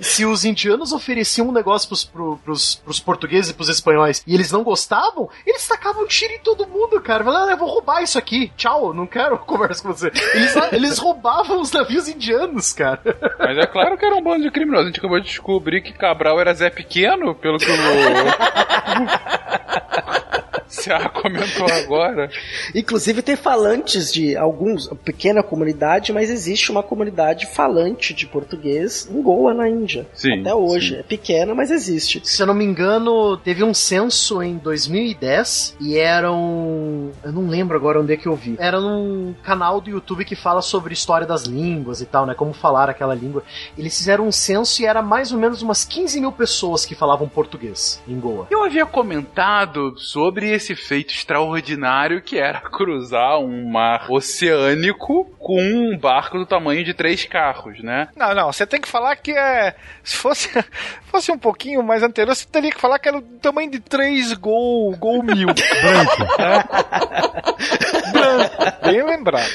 Se os indianos ofereciam um negócio pros, pros, pros, pros portugueses e pros espanhóis e eles não gostavam, eles tacavam tiro em todo mundo, cara. Falavam, ah, eu vou roubar isso aqui, tchau, não quero conversa com você. Eles, eles roubavam os navios indianos, cara. Mas é claro que era um bando de criminosos. A gente acabou de descobrir que Cabral era Zé Pequeno, pelo que o. Você comentou agora. Inclusive tem falantes de alguns, pequena comunidade, mas existe uma comunidade falante de português em Goa, na Índia. Sim, Até hoje. Sim. É pequena, mas existe. Se eu não me engano, teve um censo em 2010 e eram. Eu não lembro agora onde é que eu vi. Era num canal do YouTube que fala sobre história das línguas e tal, né? Como falar aquela língua. Eles fizeram um censo e era mais ou menos umas 15 mil pessoas que falavam português em Goa. Eu havia comentado sobre esse feito extraordinário que era cruzar um mar oceânico com um barco do tamanho de três carros, né? Não, não, você tem que falar que é. Se fosse, fosse um pouquinho mais anterior, você teria que falar que era do tamanho de três gol, gol mil. Branco. Branco. Bem lembrado.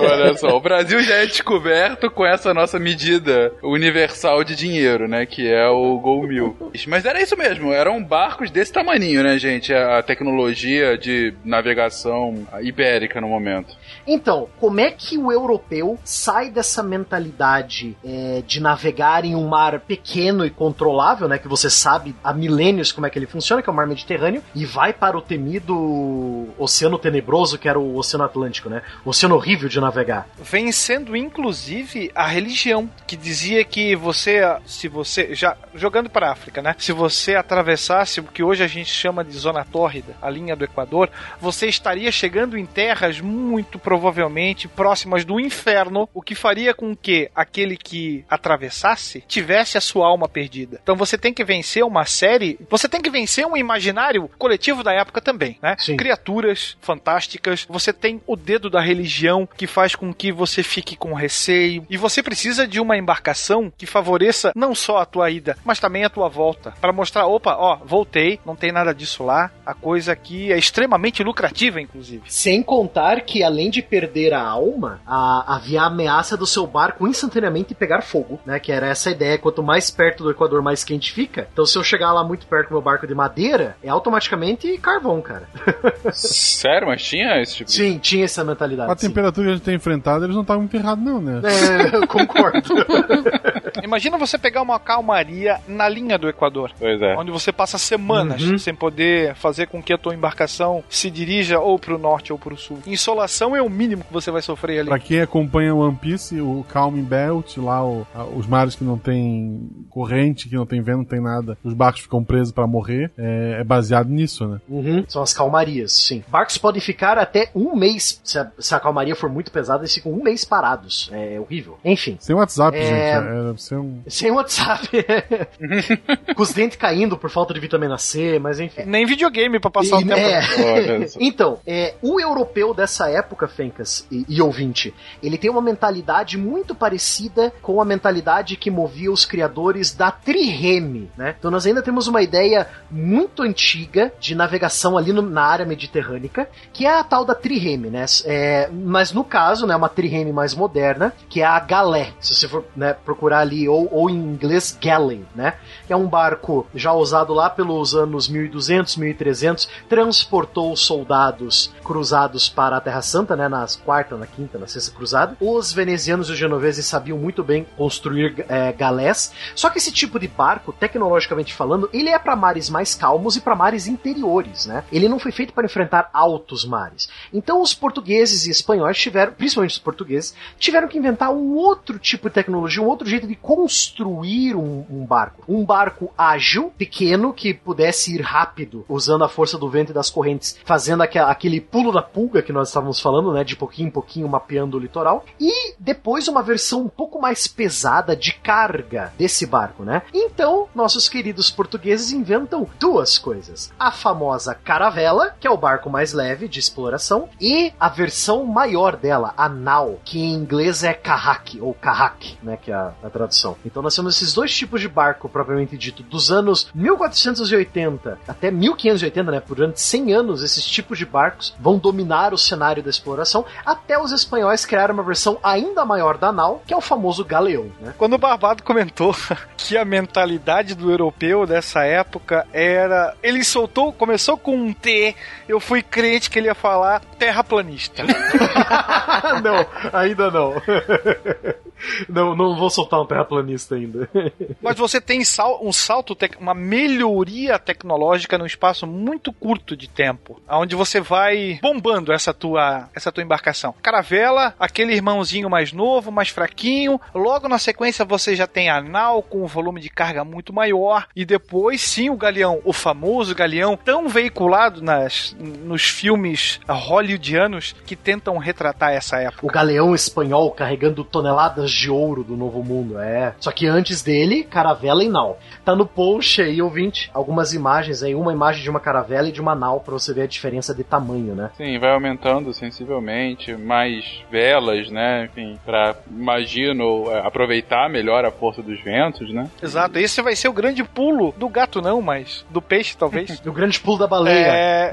Olha só, o Brasil já é descoberto com essa nossa medida universal de dinheiro, né? Que é o gol mil. Mas era isso mesmo, eram barcos desse tamanho, né, gente? A tecnologia de navegação ibérica no momento. Então, como é que o europeu sai dessa mentalidade é, de navegar em um mar pequeno e controlável, né? Que você sabe há milênios como é que ele funciona, que é o mar Mediterrâneo, e vai para o temido Oceano Tenebroso, que era o Oceano Atlântico, né? O oceano horrível de navegar. Vencendo, inclusive, a religião, que dizia que você, se você, já jogando para a África, né? Se você atravessasse o que hoje a gente chama de zona tórrida, a linha do Equador, você estaria chegando em terras muito provavelmente provavelmente próximas do inferno, o que faria com que aquele que atravessasse tivesse a sua alma perdida. Então você tem que vencer uma série, você tem que vencer um imaginário coletivo da época também, né? Sim. Criaturas fantásticas, você tem o dedo da religião que faz com que você fique com receio e você precisa de uma embarcação que favoreça não só a tua ida, mas também a tua volta, para mostrar, opa, ó, voltei, não tem nada disso lá, a coisa aqui é extremamente lucrativa inclusive. Sem contar que além de perder a alma, a, havia a ameaça do seu barco instantaneamente pegar fogo, né? Que era essa ideia. Quanto mais perto do Equador, mais quente fica. Então, se eu chegar lá muito perto com meu barco de madeira, é automaticamente carvão, cara. Sério? Mas tinha esse tipo de... Sim, tinha essa mentalidade. A sim. temperatura que a gente tem enfrentado, eles não estavam muito errados, não, né? É, eu concordo. Imagina você pegar uma calmaria na linha do Equador. Pois é. Onde você passa semanas uhum. sem poder fazer com que a tua embarcação se dirija ou para o norte ou para o sul. Insolação é o mínimo que você vai sofrer ali. Pra quem acompanha One Piece, o Calm Belt, lá o, a, os mares que não tem corrente, que não tem vento, não tem nada, os barcos ficam presos para morrer, é, é, baseado nisso, né? Uhum. São as calmarias, sim. Barcos podem ficar até um mês, se a, se a calmaria for muito pesada, eles ficam um mês parados. É horrível. Enfim. Sem WhatsApp, é... gente. É, sem, um... sem WhatsApp. Com os dentes caindo por falta de vitamina C, mas enfim. Nem videogame pra passar e, o tempo. É... então, é, o europeu dessa época, Fencas e, e, ouvinte, ele tem uma mentalidade muito parecida com a mentalidade que movia os criadores da Trireme, né? Então nós ainda temos uma ideia muito antiga de navegação ali no, na área mediterrânica, que é a tal da Trireme, né? É, mas no caso, né, uma Trireme mais moderna, que é a Galé. Se você for né, procurar ali ou, ou em inglês galley, né? É um barco já usado lá pelos anos 1200, 1300, transportou soldados cruzados para a Terra Santa, né? Nas quarta, na quinta, na sexta cruzada. Os venezianos e os genoveses sabiam muito bem construir é, galés. Só que esse tipo de barco, tecnologicamente falando, ele é para mares mais calmos e para mares interiores, né? Ele não foi feito para enfrentar altos mares. Então os portugueses e espanhóis tiveram, principalmente os portugueses, tiveram que inventar um outro tipo de tecnologia, um outro jeito de construir um, um barco. Um barco ágil, pequeno, que pudesse ir rápido, usando a força do vento e das correntes, fazendo aquele pulo da pulga que nós estávamos falando, né? De pouquinho em pouquinho mapeando o litoral. E depois uma versão um pouco mais pesada de carga desse barco, né? Então, nossos queridos portugueses inventam duas coisas: a famosa caravela, que é o barco mais leve de exploração, e a versão maior dela, a nau, que em inglês é carrack ou carrack, né? Que é a, a tradução. Então nós temos esses dois tipos de barco propriamente dito dos anos 1480 até 1580, né? Durante 100 anos, esses tipos de barcos vão dominar o cenário da exploração até os espanhóis criaram uma versão ainda maior da nau, que é o famoso galeão, né? Quando o Barbado comentou que a mentalidade do europeu dessa época era. Ele soltou, começou com um T, eu fui crente que ele ia falar terraplanista. Não, ainda não. não, não vou soltar um terraplanista ainda. Mas você tem sal, um salto, uma melhoria tecnológica num espaço muito curto de tempo, onde você vai bombando essa tua, essa tua embarcação. Caravela, aquele irmãozinho mais novo, mais fraquinho. Logo na sequência você já tem a nau com um volume de carga muito maior e depois sim o galeão, o famoso galeão tão veiculado nas, nos filmes hollywoodianos que tentam retratar essa época. O galeão espanhol carregando toneladas de ouro do Novo Mundo, é. Só que antes dele, caravela e nau. Tá no post aí, ouvinte, algumas imagens aí, uma imagem de uma caravela e de uma nau para você ver a diferença de tamanho, né? Sim, vai aumentando sensivelmente, mais velas, né? Enfim, para imagino é, aproveitar melhor a força dos ventos, né? Exato. Esse vai ser o grande pulo do gato não, mas do peixe talvez. o grande pulo da baleia. É...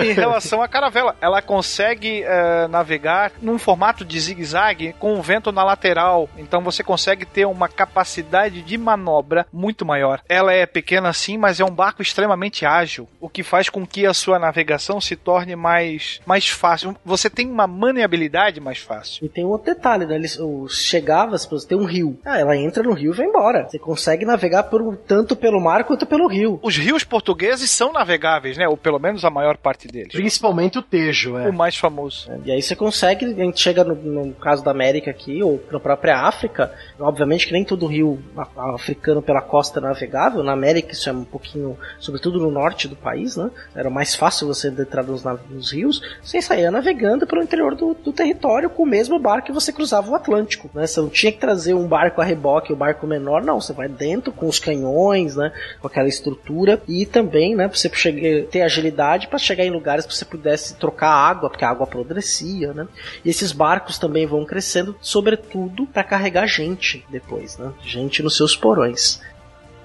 em relação à caravela, ela consegue é, navegar num formato de zigue-zague com o vento na lateral. Então você consegue ter uma capacidade de manobra muito maior. Ela é pequena sim, mas é um barco extremamente ágil, o que faz com que a sua navegação se torne mais, mais fácil. Você tem uma maneabilidade mais fácil. E tem um outro detalhe, né? Eles, chegava, você tem um rio. Ah, ela entra no rio e vai embora. Você consegue navegar por, tanto pelo mar quanto pelo rio. Os rios portugueses são navegáveis, né? Ou pelo menos a maior parte deles. Principalmente o Tejo, é. O mais famoso. É, e aí você consegue, a gente chega no, no caso da América aqui, ou na própria África, obviamente que nem todo rio africano pela costa é navegável. Na América isso é um pouquinho, sobretudo no norte do país, né? Era mais fácil você entrar nos, nos rios. Você saía navegando pelo interior do, do território com o mesmo barco que você cruzava o Atlântico, né? Você não tinha que trazer um barco a reboque, um barco menor, não. Você vai dentro com os canhões, né? Com aquela estrutura e também, né? Pra você chegar, ter agilidade para chegar em lugares que você pudesse trocar água, porque a água apodrecia, né? E esses barcos também vão crescendo, sobretudo para carregar gente depois, né? Gente nos seus porões.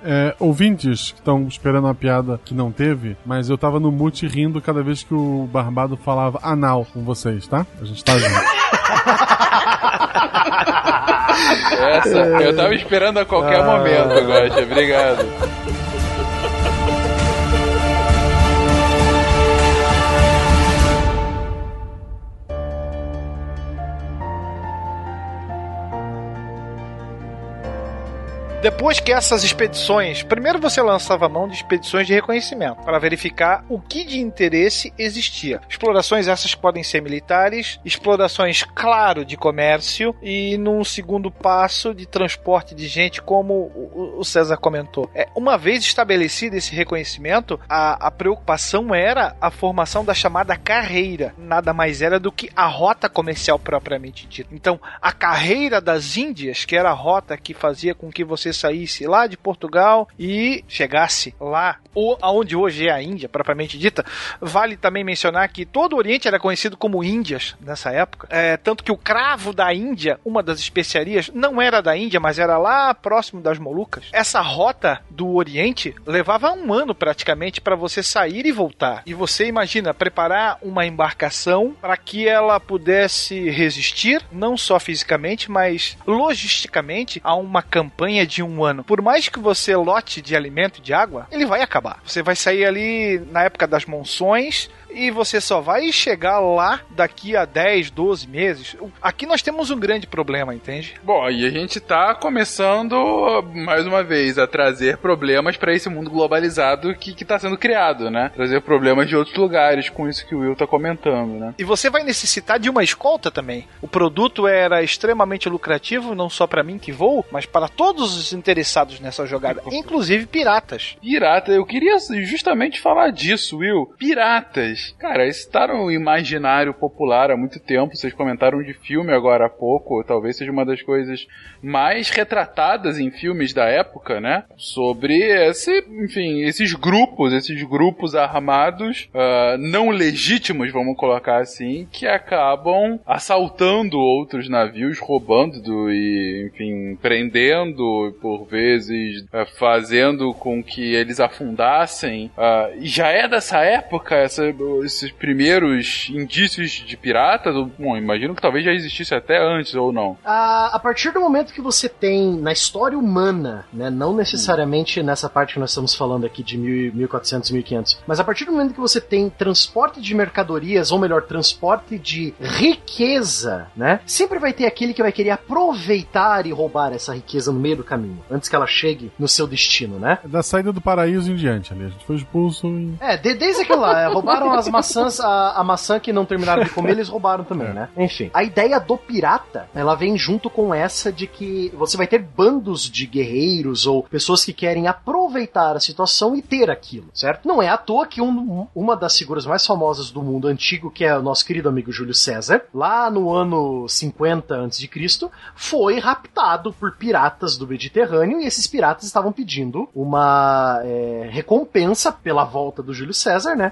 É, ouvintes que estão esperando uma piada que não teve, mas eu tava no mute rindo cada vez que o Barbado falava anal com vocês, tá? A gente tá junto. Essa, eu tava esperando a qualquer ah. momento, Gosta. Obrigado. Depois que essas expedições, primeiro você lançava mão de expedições de reconhecimento para verificar o que de interesse existia. Explorações essas podem ser militares, explorações, claro, de comércio e num segundo passo de transporte de gente, como o César comentou. É, uma vez estabelecido esse reconhecimento, a, a preocupação era a formação da chamada carreira. Nada mais era do que a rota comercial propriamente dita. Então, a carreira das Índias, que era a rota que fazia com que você saísse lá de Portugal e chegasse lá, ou aonde hoje é a Índia, propriamente dita, vale também mencionar que todo o Oriente era conhecido como Índias nessa época. É, tanto que o cravo da Índia, uma das especiarias, não era da Índia, mas era lá próximo das Molucas. Essa rota do Oriente levava um ano praticamente para você sair e voltar. E você imagina preparar uma embarcação para que ela pudesse resistir, não só fisicamente, mas logisticamente, a uma campanha de um ano. Por mais que você lote de alimento e de água, ele vai acabar. Você vai sair ali na época das monções e você só vai chegar lá daqui a 10, 12 meses. Aqui nós temos um grande problema, entende? Bom, e a gente tá começando mais uma vez a trazer problemas para esse mundo globalizado que, que tá sendo criado, né? Trazer problemas de outros lugares com isso que o Will tá comentando, né? E você vai necessitar de uma escolta também. O produto era extremamente lucrativo, não só para mim que vou, mas para todos os interessados nessa jogada, inclusive piratas. Pirata, eu queria justamente falar disso, Will. Piratas Cara, isso tá no imaginário popular há muito tempo. Vocês comentaram de filme agora há pouco. Talvez seja uma das coisas mais retratadas em filmes da época, né? Sobre esse, enfim, esses grupos, esses grupos armados uh, não legítimos, vamos colocar assim, que acabam assaltando outros navios, roubando e, enfim, prendendo, por vezes uh, fazendo com que eles afundassem. Uh, já é dessa época essa esses primeiros indícios de piratas? Bom, imagino que talvez já existisse até antes ou não. A, a partir do momento que você tem na história humana, né, não necessariamente hum. nessa parte que nós estamos falando aqui de 1400, 1500, mas a partir do momento que você tem transporte de mercadorias, ou melhor, transporte de riqueza, né, sempre vai ter aquele que vai querer aproveitar e roubar essa riqueza no meio do caminho, antes que ela chegue no seu destino, né? Da saída do paraíso em diante, ali. A gente foi expulso e... É, de, desde aquilo lá, é, roubaram as maçãs, a, a, maçã que não terminaram de comer, eles roubaram também, né? Enfim. A ideia do pirata, ela vem junto com essa de que você vai ter bandos de guerreiros ou pessoas que querem aproveitar a situação e ter aquilo, certo? Não é à toa que um, uma das figuras mais famosas do mundo antigo, que é o nosso querido amigo Júlio César, lá no ano 50 a.C., foi raptado por piratas do Mediterrâneo e esses piratas estavam pedindo uma é, recompensa pela volta do Júlio César, né?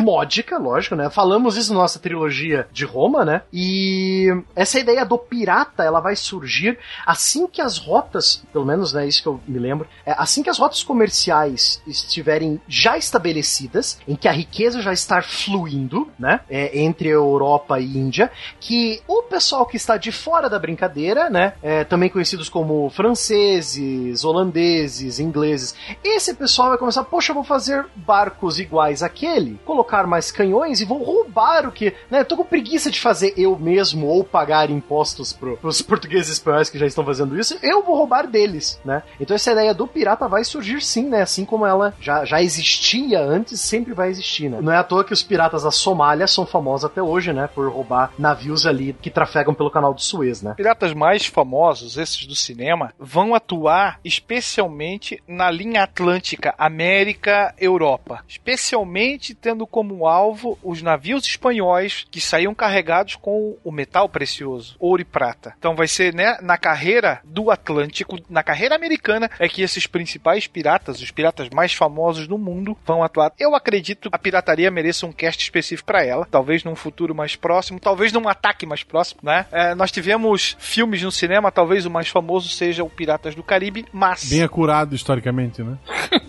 Módica módica, lógico, né? Falamos isso na nossa trilogia de Roma, né? E essa ideia do pirata, ela vai surgir assim que as rotas, pelo menos, né, isso que eu me lembro, é, assim que as rotas comerciais estiverem já estabelecidas, em que a riqueza já está fluindo, né, é, entre Europa e Índia, que o pessoal que está de fora da brincadeira, né, é, também conhecidos como franceses, holandeses, ingleses, esse pessoal vai começar, poxa, eu vou fazer barcos iguais àquele, colocar colocar mais canhões e vou roubar o que. Né? Eu tô com preguiça de fazer eu mesmo ou pagar impostos pro, pros portugueses espanhóis que já estão fazendo isso. Eu vou roubar deles, né? Então essa ideia do pirata vai surgir sim, né? Assim como ela já, já existia antes, sempre vai existir, né? Não é à toa que os piratas da Somália são famosos até hoje, né? Por roubar navios ali que trafegam pelo canal do Suez, né? Piratas mais famosos, esses do cinema, vão atuar especialmente na linha atlântica América-Europa. Especialmente tendo como alvo os navios espanhóis que saíam carregados com o metal precioso, ouro e prata. Então vai ser né, na carreira do Atlântico, na carreira americana, é que esses principais piratas, os piratas mais famosos do mundo, vão atuar. Eu acredito que a pirataria mereça um cast específico para ela, talvez num futuro mais próximo, talvez num ataque mais próximo, né? É, nós tivemos filmes no cinema, talvez o mais famoso seja o Piratas do Caribe, mas. Bem acurado historicamente, né?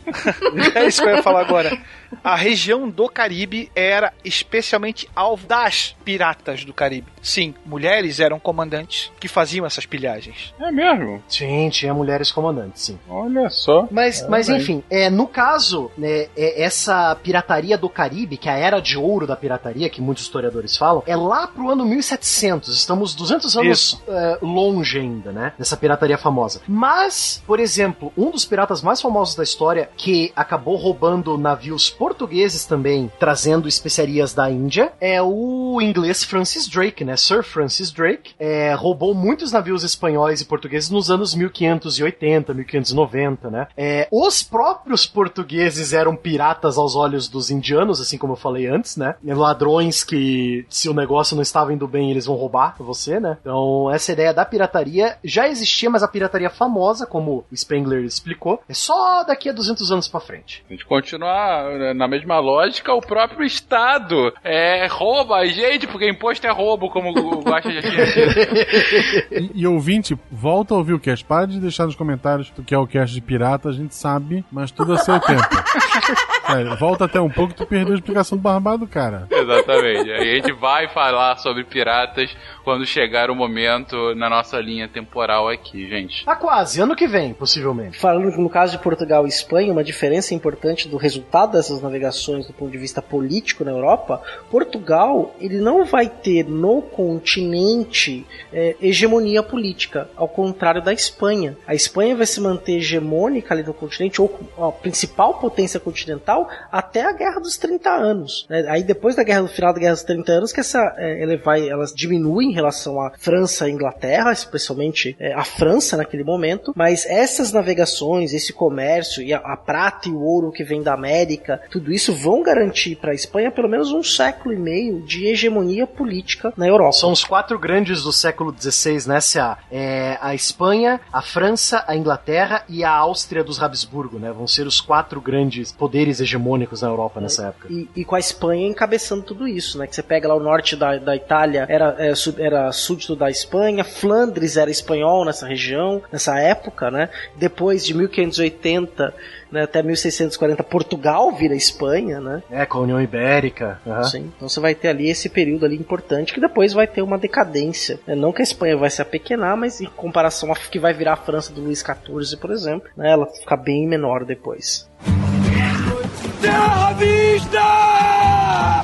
é isso que eu ia falar agora. A região do Caribe era especialmente alvo das piratas do Caribe. Sim, mulheres eram comandantes que faziam essas pilhagens. É mesmo? Sim, tinha mulheres comandantes, sim. Olha só. Mas, é, mas enfim, é, no caso, né, é, essa pirataria do Caribe, que é a era de ouro da pirataria, que muitos historiadores falam, é lá pro ano 1700. Estamos 200 anos é, longe ainda, né? Dessa pirataria famosa. Mas, por exemplo, um dos piratas mais famosos da história, que acabou roubando navios portugueses também trazendo especiarias da Índia é o inglês Francis Drake, né? Sir Francis Drake é, roubou muitos navios espanhóis e portugueses nos anos 1580, 1590, né? É, os próprios portugueses eram piratas aos olhos dos indianos, assim como eu falei antes, né? Ladrões que, se o negócio não estava indo bem, eles vão roubar você, né? Então, essa ideia da pirataria já existia, mas a pirataria famosa, como o Spengler explicou, é só daqui a 200 anos para frente. A gente continuar na mesma lógica, o próprio Estado é, rouba a gente, porque imposto é roubo, como o Guaxa já tinha dito. E, e ouvinte, volta a ouvir o cast. Para de deixar nos comentários que é o cast de pirata, a gente sabe, mas tudo a seu tempo. Sério, volta até um pouco, tu perdeu a explicação do barbado, cara. Exatamente. Aí a gente vai falar sobre piratas quando chegar o momento na nossa linha temporal aqui, gente. Tá quase, ano que vem, possivelmente. Falando no caso de Portugal e Espanha, uma diferença importante do resultado dessas navegações do ponto de vista político na Europa, Portugal ele não vai ter no continente é, hegemonia política, ao contrário da Espanha. A Espanha vai se manter hegemônica ali no continente, ou a principal potência continental, até a Guerra dos 30 anos. né? Aí depois da guerra do final da Guerra dos 30 anos, que essa, é, ela vai, elas diminuem em relação à França e Inglaterra, especialmente é, a França naquele momento, mas essas navegações, esse comércio e a, a prata e o ouro que vem da América, tudo isso vão garantir para a Espanha pelo menos um século e meio de hegemonia política na Europa. São os quatro grandes do século XVI, né, C.A.? É a Espanha, a França, a Inglaterra e a Áustria dos Habsburgo, né? Vão ser os quatro grandes poderes hegemônicos na Europa nessa época. E, e com a Espanha encabeçando tudo isso, né? Que você pega lá o norte da, da Itália, era, é, su- era súdito da Espanha, Flandres era espanhol nessa região, nessa época, né? Depois de 1580 né, até 1640, Portugal vira Espanha, né? É, com a União Ibérica. aham. Sim. Então você vai ter ali esse período ali importante que depois vai ter uma decadência. né? Não que a Espanha vai se apequenar, mas em comparação a que vai virar a França do Luís XIV, por exemplo, né, ela fica bem menor depois.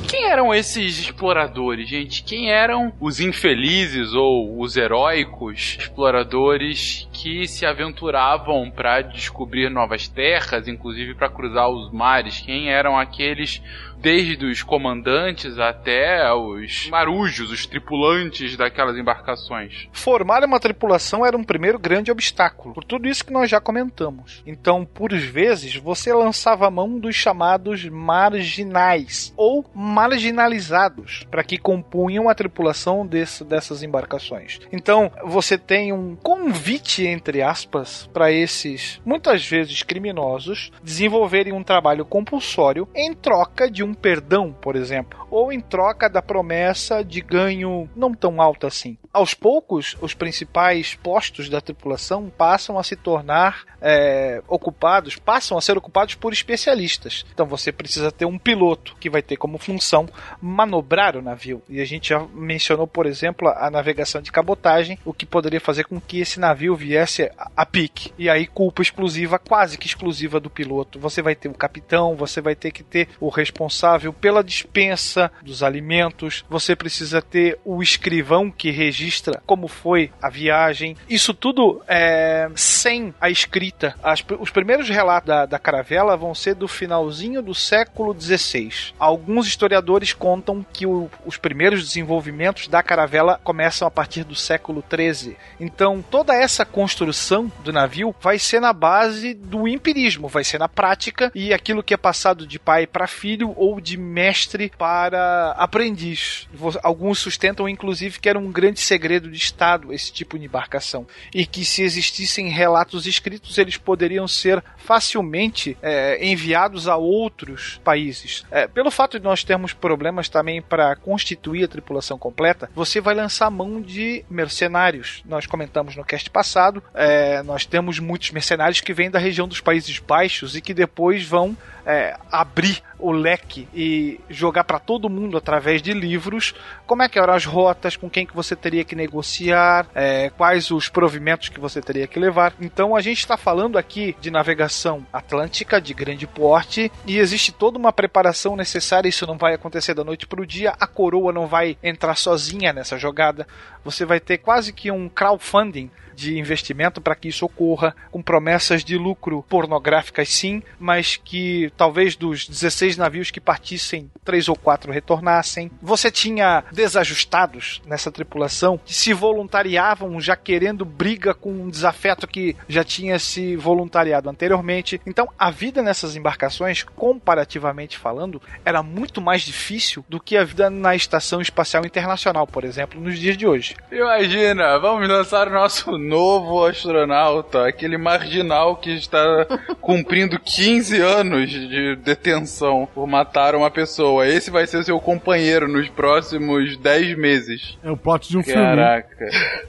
Quem eram esses exploradores, gente? Quem eram os infelizes ou os heróicos exploradores que se aventuravam para descobrir novas terras, inclusive para cruzar os mares? Quem eram aqueles desde os comandantes até os marujos, os tripulantes daquelas embarcações? Formar uma tripulação era um primeiro grande obstáculo, por tudo isso que nós já comentamos. Então, por vezes, você lançava a mão dos chamados marginais ou marginalizados para que compunham a tripulação desse- dessas embarcações. Então, você tem um convite, entre aspas, para esses, muitas vezes criminosos, desenvolverem um trabalho compulsório em troca de um perdão, por exemplo, ou em troca da promessa de ganho não tão alto assim. Aos poucos, os principais postos da tripulação passam a se tornar é, ocupados, passam a ser ocupados por especialistas. Então você precisa ter um piloto que vai ter como função manobrar o navio. E a gente já mencionou, por exemplo, a navegação de cabotagem, o que poderia fazer com que esse navio viesse a, a pique. E aí, culpa exclusiva, quase que exclusiva do piloto. Você vai ter o capitão, você vai ter que ter o responsável pela dispensa dos alimentos, você precisa ter o escrivão que registra como foi a viagem. Isso tudo é, sem a escrita. As- os primeiros relatos da, da caravela vão ser do finalzinho do século XVI. Alguns historiadores contam que o- os primeiros desenvolvimentos da caravela começam a partir do século XIII. Então, toda essa construção do navio vai ser na base do empirismo, vai ser na prática e aquilo que é passado de pai para filho ou de mestre para aprendiz. Alguns sustentam, inclusive, que era um grande segredo de Estado esse tipo de embarcação e que se existissem relatos escritos eles poderiam ser facilmente é, enviados a outros países. É, pelo fato de nós termos problemas também para constituir a tripulação completa, você vai lançar mão de mercenários. Nós comentamos no cast passado, é, nós temos muitos mercenários que vêm da região dos Países Baixos e que depois vão é, abrir o leque e jogar para todo mundo através de livros como é que eram as rotas, com quem que você teria que negociar, é, quais os provimentos que você teria que levar. Então a gente está falando aqui de navegação atlântica de grande porte e existe toda uma preparação necessária. Isso não vai acontecer da noite para o dia. A coroa não vai entrar sozinha nessa jogada. Você vai ter quase que um crowdfunding de investimento para que isso ocorra, com promessas de lucro pornográficas sim, mas que talvez dos 16 navios que partissem, três ou quatro retornassem. Você tinha desajustados nessa tripulação que se voluntariavam já querendo briga com um desafeto que já tinha se voluntariado anteriormente. Então, a vida nessas embarcações, comparativamente falando, era muito mais difícil do que a vida na Estação Espacial Internacional, por exemplo, nos dias de hoje. Imagina, vamos lançar o nosso novo astronauta, aquele marginal que está cumprindo 15 anos de detenção por matar uma pessoa. Esse vai ser seu companheiro nos próximos 10 meses. É o plot de um filme. Caraca.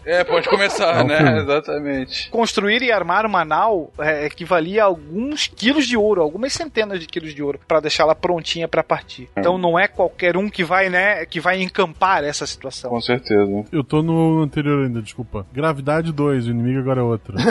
É, pode começar, É um né? filme. Exatamente. Construir e armar uma nau é, equivalia a alguns quilos de ouro, algumas centenas de quilos de ouro, para deixá-la prontinha para partir. Então não é qualquer um que vai, né, que vai encampar essa situação. Com certeza. Eu tô no anterior ainda, desculpa. Gravidade 2, o inimigo agora é outro.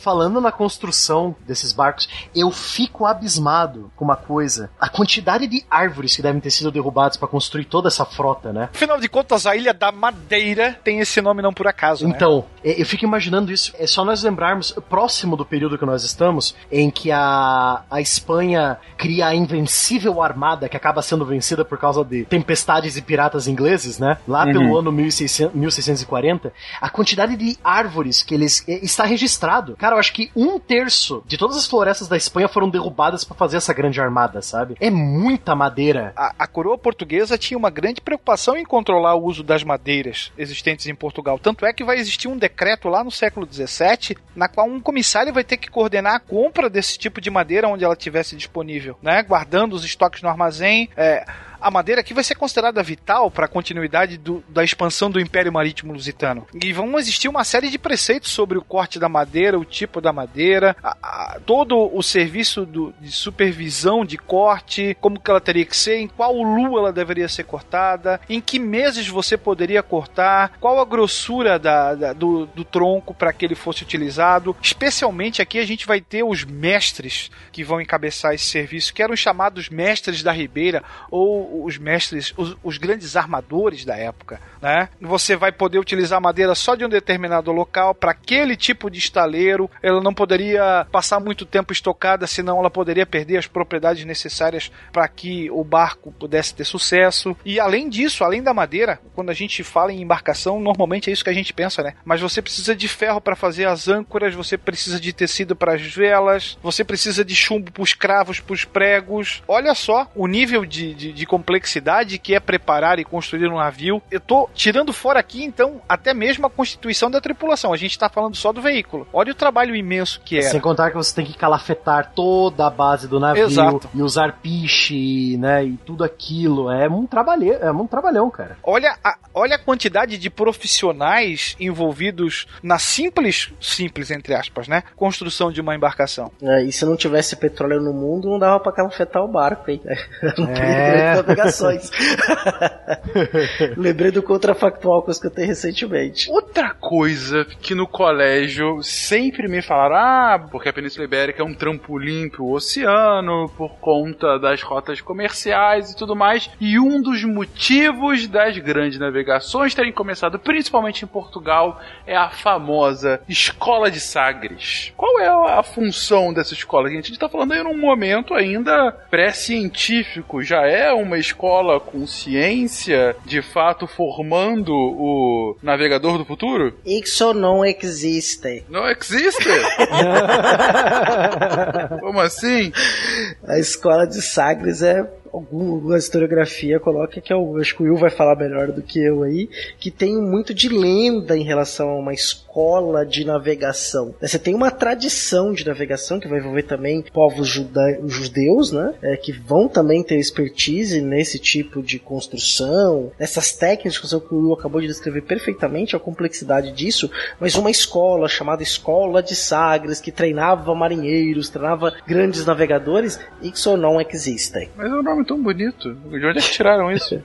Falando na construção desses barcos, eu fico abismado com uma coisa: a quantidade de árvores que devem ter sido derrubadas para construir toda essa frota, né? Afinal de contas, a Ilha da Madeira tem esse nome não por acaso, né? Então, é, eu fico imaginando isso. É só nós lembrarmos, próximo do período que nós estamos, em que a, a Espanha cria a invencível armada que acaba sendo vencida por causa de tempestades e piratas ingleses, né? Lá pelo ano 1600, 1640, a quantidade de árvores que eles é, está registrado. Cara, eu acho que um terço de todas as florestas da Espanha foram derrubadas para fazer essa grande armada, sabe? É muita madeira. A, a coroa portuguesa tinha uma grande preocupação em controlar o uso das madeiras existentes em Portugal. Tanto é que vai existir um decreto lá no século XVII, na qual um comissário vai ter que coordenar a compra desse tipo de madeira onde ela tivesse disponível, né? Guardando os estoques no armazém. É, a madeira aqui vai ser considerada vital para a continuidade do- da expansão do Império Marítimo Lusitano. E vão existir uma série de preceitos sobre o corte da madeira, o tipo da madeira, a- a- todo o serviço do- de supervisão de corte, como que ela teria que ser, em qual lua ela deveria ser cortada, em que meses você poderia cortar, qual a grossura da- da- do, do tronco para que ele fosse utilizado. Especialmente aqui a gente vai ter os mestres que vão encabeçar esse serviço, que eram os chamados mestres da Ribeira ou os mestres, os, os grandes armadores da época, né? Você vai poder utilizar madeira só de um determinado local para aquele tipo de estaleiro. Ela não poderia passar muito tempo estocada, senão ela poderia perder as propriedades necessárias para que o barco pudesse ter sucesso. E além disso, além da madeira, quando a gente fala em embarcação, normalmente é isso que a gente pensa, né? Mas você precisa de ferro para fazer as âncoras, você precisa de tecido para as velas, você precisa de chumbo para os cravos, para os pregos. Olha só o nível de, de, de complexidade que é preparar e construir um navio. Eu tô tirando fora aqui, então, até mesmo a constituição da tripulação. A gente tá falando só do veículo. Olha o trabalho imenso que era. Sem contar que você tem que calafetar toda a base do navio Exato. e usar piche, né? E tudo aquilo. É um trabalhão, é um trabalhão, cara. Olha a, olha a quantidade de profissionais envolvidos na simples, simples entre aspas, né? Construção de uma embarcação. É, e se não tivesse petróleo no mundo, não dava pra calafetar o barco, hein? Não tem É. navegações. Lembrei do contrafactual que eu escutei recentemente. Outra coisa que no colégio sempre me falaram, ah, porque a Península Ibérica é um trampolim pro oceano, por conta das rotas comerciais e tudo mais. E um dos motivos das grandes navegações terem começado principalmente em Portugal é a famosa Escola de Sagres. Qual é a função dessa escola? A gente está falando aí num momento ainda pré-científico, já é uma escola com ciência, de fato formando o navegador do futuro? Isso não existe. Não existe? Como assim? A escola de Sagres é alguma historiografia coloca que eu acho que o Will vai falar melhor do que eu aí, que tem muito de lenda em relação a uma escola de navegação. Você tem uma tradição de navegação que vai envolver também povos judeus, né? É, que vão também ter expertise nesse tipo de construção, nessas técnicas que o Will acabou de descrever perfeitamente a complexidade disso, mas uma escola chamada Escola de Sagres que treinava marinheiros, treinava grandes navegadores, isso não existe. Mas o nome nome tão bonito. De onde é que tiraram isso?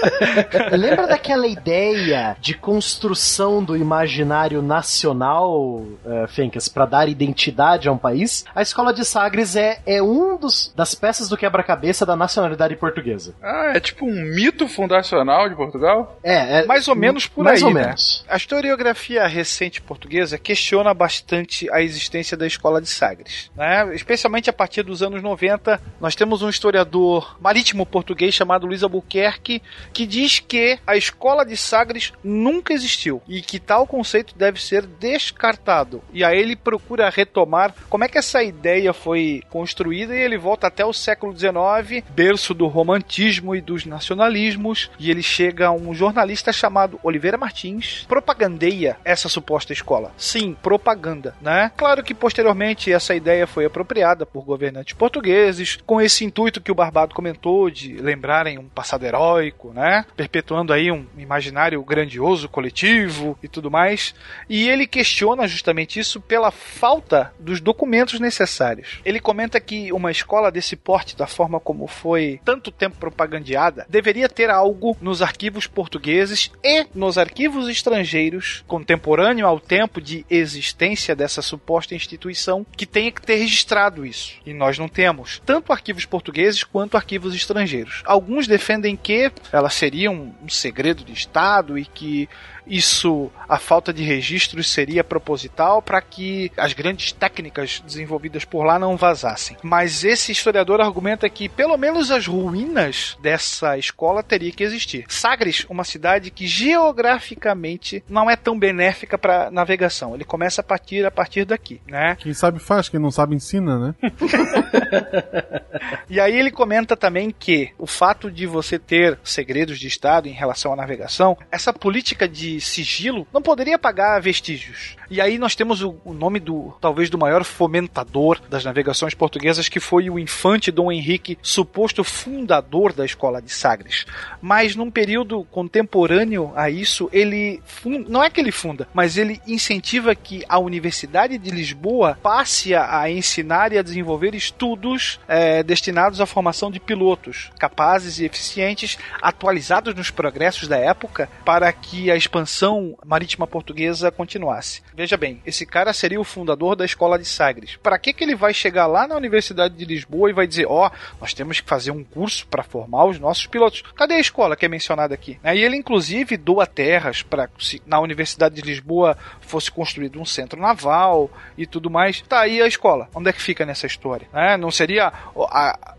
Lembra daquela ideia de construção do imaginário nacional, uh, Fencas, para dar identidade a um país? A escola de Sagres é, é um dos das peças do quebra-cabeça da nacionalidade portuguesa. Ah, é tipo um mito fundacional de Portugal? É, é Mais ou menos por mais aí, ou né? menos. A historiografia recente portuguesa questiona bastante a existência da escola de Sagres. Né? Especialmente a partir dos anos 90, nós temos um historiador marítimo português chamado Luiz Albuquerque que diz que a escola de Sagres nunca existiu e que tal conceito deve ser descartado. E aí ele procura retomar como é que essa ideia foi construída e ele volta até o século XIX, berço do romantismo e dos nacionalismos, e ele chega a um jornalista chamado Oliveira Martins, propagandeia essa suposta escola. Sim, propaganda, né? Claro que posteriormente essa ideia foi apropriada por governantes portugueses, com esse intuito que o Barbado comentou de lembrarem um passado heróico, né? Perpetuando aí um imaginário grandioso, coletivo e tudo mais. E ele questiona justamente isso pela falta dos documentos necessários. Ele comenta que uma escola desse porte, da forma como foi tanto tempo propagandeada, deveria ter algo nos arquivos portugueses e nos arquivos estrangeiros, contemporâneo ao tempo de existência dessa suposta instituição, que tenha que ter registrado isso. E nós não temos, tanto arquivos portugueses quanto arquivos estrangeiros. Alguns defendem que ela seria um segredo de Estado e que isso, a falta de registros seria proposital para que as grandes técnicas desenvolvidas por lá não vazassem. Mas esse historiador argumenta que pelo menos as ruínas dessa escola teria que existir. Sagres, uma cidade que geograficamente não é tão benéfica para navegação. Ele começa a partir a partir daqui, né? Quem sabe faz, quem não sabe ensina, né? E aí ele comenta também que o fato de você ter segredos de Estado em relação à navegação, essa política de sigilo não poderia pagar vestígios. E aí nós temos o, o nome do talvez do maior fomentador das navegações portuguesas, que foi o infante Dom Henrique, suposto fundador da escola de Sagres. Mas num período contemporâneo a isso, ele fun- não é que ele funda, mas ele incentiva que a Universidade de Lisboa passe a, ensinar e a desenvolver estudos eh, destinados à formação de pilotos capazes e eficientes, atualizados nos progressos da época, para que a expansão marítima portuguesa continuasse. Veja bem, esse cara seria o fundador da escola de Sagres. Para que, que ele vai chegar lá na Universidade de Lisboa e vai dizer: Ó, nós temos que fazer um curso para formar os nossos pilotos? Cadê a escola que é mencionada aqui? E ele, inclusive, doa terras para se na Universidade de Lisboa fosse construído um centro naval e tudo mais. Tá aí a escola. Onde é que fica nessa história? né? Não seria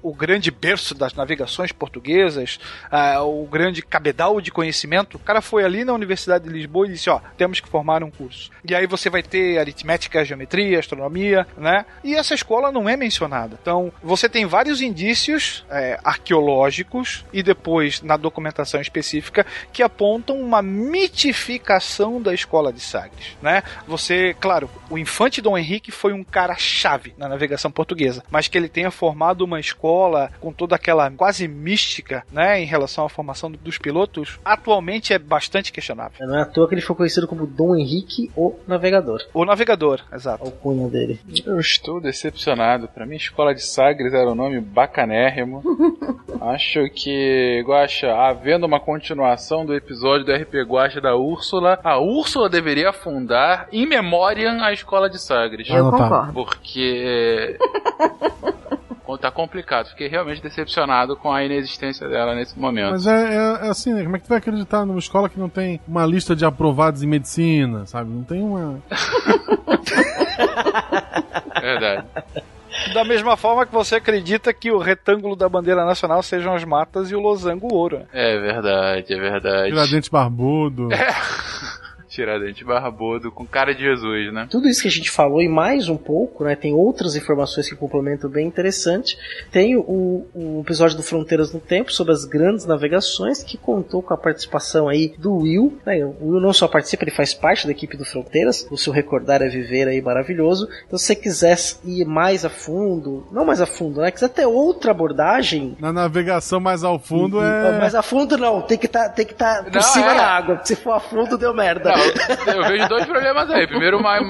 o, grande berço das navegações portuguesas, o grande cabedal de conhecimento? O cara foi ali na Universidade de Lisboa e disse: Ó, temos que formar um curso. E aí você vai ter aritmética, geometria, astronomia, né? E essa escola não é mencionada. Então, você tem vários indícios é, arqueológicos e depois na documentação específica que apontam uma mitificação da escola de Sagres, né? Você, claro, o infante Dom Henrique foi um cara chave na navegação portuguesa, mas que ele tenha formado uma escola com toda aquela quase mística, né, em relação à formação dos pilotos, atualmente é bastante questionável. Não é à toa que ele foi conhecido como Dom Henrique, o Navegador. O navegador, exato. A alcunha dele. Eu estou decepcionado. Pra mim, Escola de Sagres era um nome bacanérrimo. Acho que, Guaxa, havendo uma continuação do episódio do RP Guaxa da Úrsula, a Úrsula deveria fundar, in memoriam, a Escola de Sagres. Eu concordo. Porque. Tá complicado. Fiquei realmente decepcionado com a inexistência dela nesse momento. Mas é, é- é assim, né? Como é que tu vai acreditar numa escola que não tem uma lista de aprovados em medicina, sabe? Não tem uma. Verdade. Da mesma forma que você acredita que o retângulo da bandeira nacional sejam as matas e o losango o ouro. né? É verdade, é verdade. Tiradentes barbudo. Tiradente barbudo com cara de Jesus, né? Tudo isso que a gente falou e mais um pouco, né? Tem outras informações que complementam bem interessante. Tem o, o episódio do Fronteiras no Tempo sobre as grandes navegações que contou com a participação aí do Will. né, O Will não só participa, ele faz parte da equipe do Fronteiras. O seu recordar é viver aí maravilhoso. Então, se você quiser ir mais a fundo, não mais a fundo, né? Quiser ter outra abordagem. Na navegação mais ao fundo é. Mais a fundo não, tem que estar tem que tá por Não, cima é. da água. Se for a fundo, deu merda. Não, eu vejo dois problemas aí. Primeiro, mais,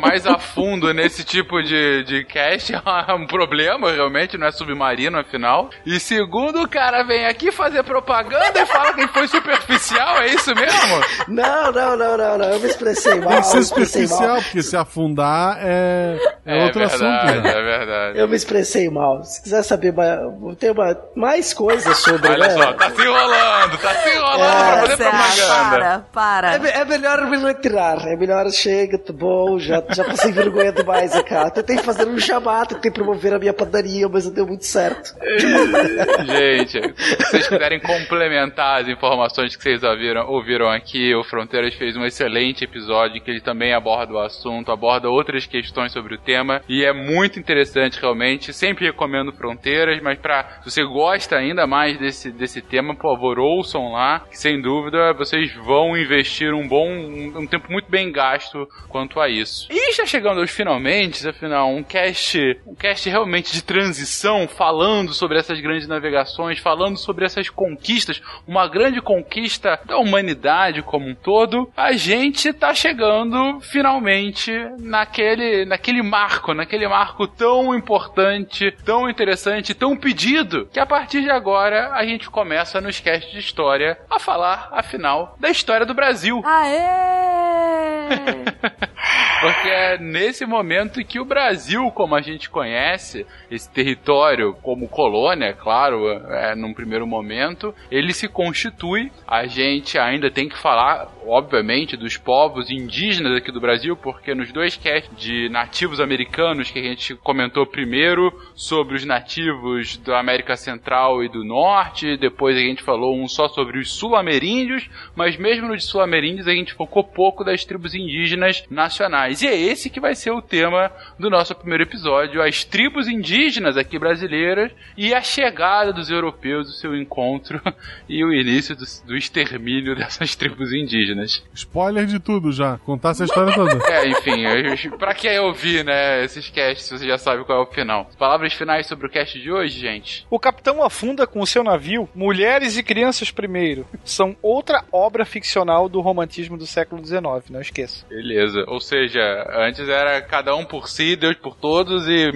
mais a fundo nesse tipo de, de cast é um problema, realmente, não é submarino, afinal. E segundo, o cara vem aqui fazer propaganda e fala que foi superficial, é isso mesmo? Não, não, não, não, não. Eu me expressei mal. Tem que ser superficial, porque se afundar é, é, é outro verdade, assunto. Né? É verdade. Eu me expressei mal. Se quiser saber mais, tem uma, mais coisas sobre. Olha né? só, tá se enrolando, tá se enrolando é, pra fazer propaganda. Para, para. É, é, melhor me retirar. É melhor, chega, tá bom, já, já passei vergonha demais aqui. Tentei fazer um chamado, tentei promover a minha padaria, mas não deu muito certo. Gente, se vocês puderem complementar as informações que vocês ouviram, ouviram aqui, o Fronteiras fez um excelente episódio que ele também aborda o assunto, aborda outras questões sobre o tema, e é muito interessante realmente. Sempre recomendo Fronteiras, mas pra, se você gosta ainda mais desse, desse tema, por favor, ouçam lá, que sem dúvida vocês vão investir um bom, um, tempo muito bem gasto quanto a isso. E já chegando aos finalmente, afinal, um cast, um cast realmente de transição, falando sobre essas grandes navegações, falando sobre essas conquistas, uma grande conquista da humanidade como um todo, a gente tá chegando finalmente naquele, naquele marco, naquele marco tão importante, tão interessante, tão pedido, que a partir de agora a gente começa nos casts de história a falar, afinal, da história do Brasil. Aê! Yay! Porque é nesse momento que o Brasil, como a gente conhece, esse território como colônia, claro, é, num primeiro momento, ele se constitui. A gente ainda tem que falar, obviamente, dos povos indígenas aqui do Brasil, porque nos dois casts de nativos americanos que a gente comentou primeiro sobre os nativos da América Central e do Norte, depois a gente falou um só sobre os sul-ameríndios, mas mesmo no de sul-ameríndios a gente focou pouco das tribos indígenas nacionais. E é esse que vai ser o tema do nosso primeiro episódio, as tribos indígenas aqui brasileiras e a chegada dos europeus, o seu encontro e o início do, do extermínio dessas tribos indígenas. Spoiler de tudo já, contar essa história toda. É, enfim, eu, pra que ouvir, né, esses casts você já sabe qual é o final? Palavras finais sobre o cast de hoje, gente? O capitão afunda com o seu navio Mulheres e Crianças Primeiro. São outra obra ficcional do romantismo do século XIX, não esqueça. Beleza. Ou seja, antes era cada um por si, Deus por todos e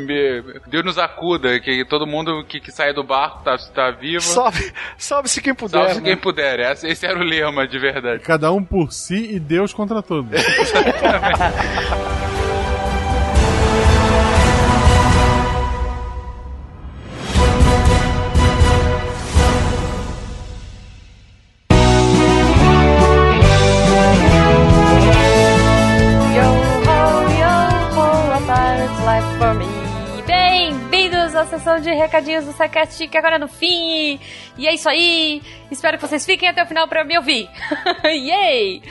Deus nos acuda, que todo mundo que, que sai do barco tá, tá vivo. Sobe, sobe-se quem puder. Salve-se né? quem puder. Esse, era o lema de verdade. Cada um por si e Deus contra todos. Yo sessão de recadinhos do SciCast, que agora é no fim. E é isso aí. Espero que vocês fiquem até o final pra me ouvir. Yay!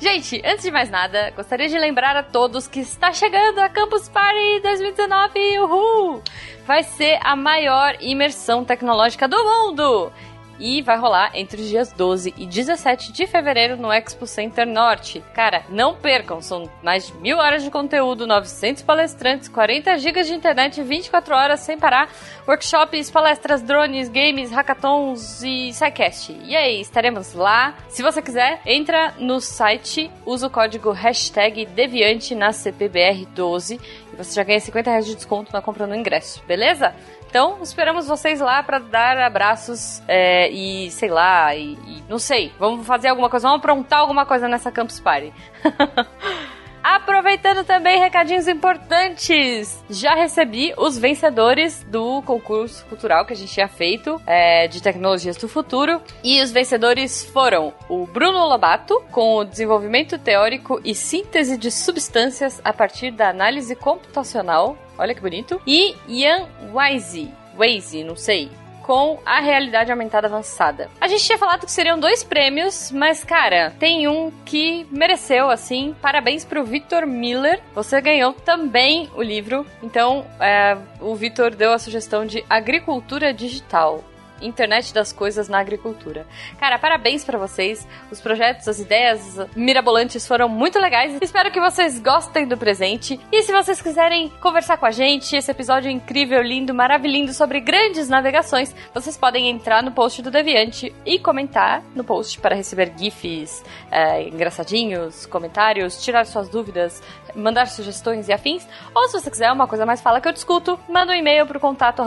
Gente, antes de mais nada, gostaria de lembrar a todos que está chegando a Campus Party 2019, uhul! Vai ser a maior imersão tecnológica do mundo! E vai rolar entre os dias 12 e 17 de fevereiro no Expo Center Norte. Cara, não percam, são mais de mil horas de conteúdo, 900 palestrantes, 40 gigas de internet 24 horas sem parar, workshops, palestras, drones, games, hackathons e SciCast. E aí, estaremos lá. Se você quiser, entra no site, usa o código hashtag Deviante na CPBR12 e você já ganha 50 reais de desconto na compra no ingresso, beleza? Então, esperamos vocês lá pra dar abraços é, e, sei lá, e, e não sei, vamos fazer alguma coisa, vamos aprontar alguma coisa nessa Campus Party. Aproveitando também recadinhos importantes, já recebi os vencedores do concurso cultural que a gente tinha feito é, de tecnologias do futuro. E os vencedores foram o Bruno Lobato com o desenvolvimento teórico e síntese de substâncias a partir da análise computacional, olha que bonito, e Ian Wise, Waze, não sei, com a realidade aumentada avançada. A gente tinha falado que seriam dois prêmios, mas cara, tem um que mereceu, assim. Parabéns pro Victor Miller. Você ganhou também o livro. Então, é, o Victor deu a sugestão de agricultura digital. Internet das coisas na agricultura. Cara, parabéns para vocês. Os projetos, as ideias mirabolantes foram muito legais. Espero que vocês gostem do presente. E se vocês quiserem conversar com a gente, esse episódio incrível, lindo, maravilhoso sobre grandes navegações, vocês podem entrar no post do Deviante e comentar no post para receber gifs é, engraçadinhos, comentários, tirar suas dúvidas, mandar sugestões e afins. Ou se você quiser uma coisa mais fala que eu discuto, manda um e-mail para o contato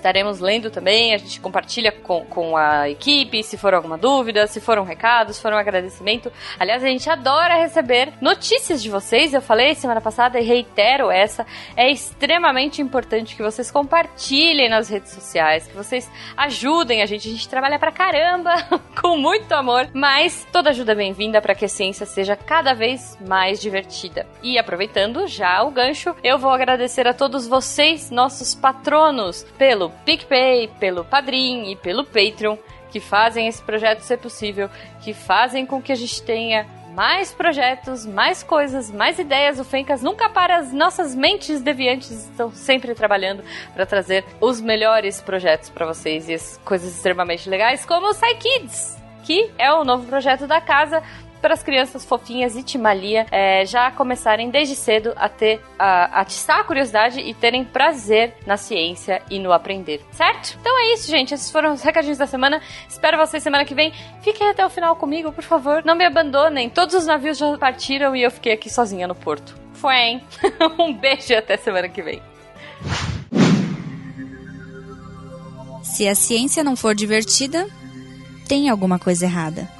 Estaremos lendo também, a gente compartilha com, com a equipe, se for alguma dúvida, se for um recado, se for um agradecimento. Aliás, a gente adora receber notícias de vocês. Eu falei semana passada e reitero essa. É extremamente importante que vocês compartilhem nas redes sociais, que vocês ajudem a gente. A gente trabalha pra caramba, com muito amor, mas toda ajuda é bem-vinda para que a ciência seja cada vez mais divertida. E aproveitando já o gancho, eu vou agradecer a todos vocês, nossos patronos, pelo PicPay, pelo Padrim e pelo Patreon, que fazem esse projeto ser possível, que fazem com que a gente tenha mais projetos, mais coisas, mais ideias. O Fencas nunca para, as nossas mentes deviantes estão sempre trabalhando para trazer os melhores projetos para vocês e as coisas extremamente legais, como o Kids, que é o novo projeto da casa para as crianças fofinhas e Timalia é, já começarem desde cedo a ter a atiçar a curiosidade e terem prazer na ciência e no aprender, certo? Então é isso, gente. Esses foram os recadinhos da semana. Espero vocês semana que vem. Fiquem até o final comigo, por favor. Não me abandonem. Todos os navios já partiram e eu fiquei aqui sozinha no porto. Foi, hein? um beijo e até semana que vem. Se a ciência não for divertida, tem alguma coisa errada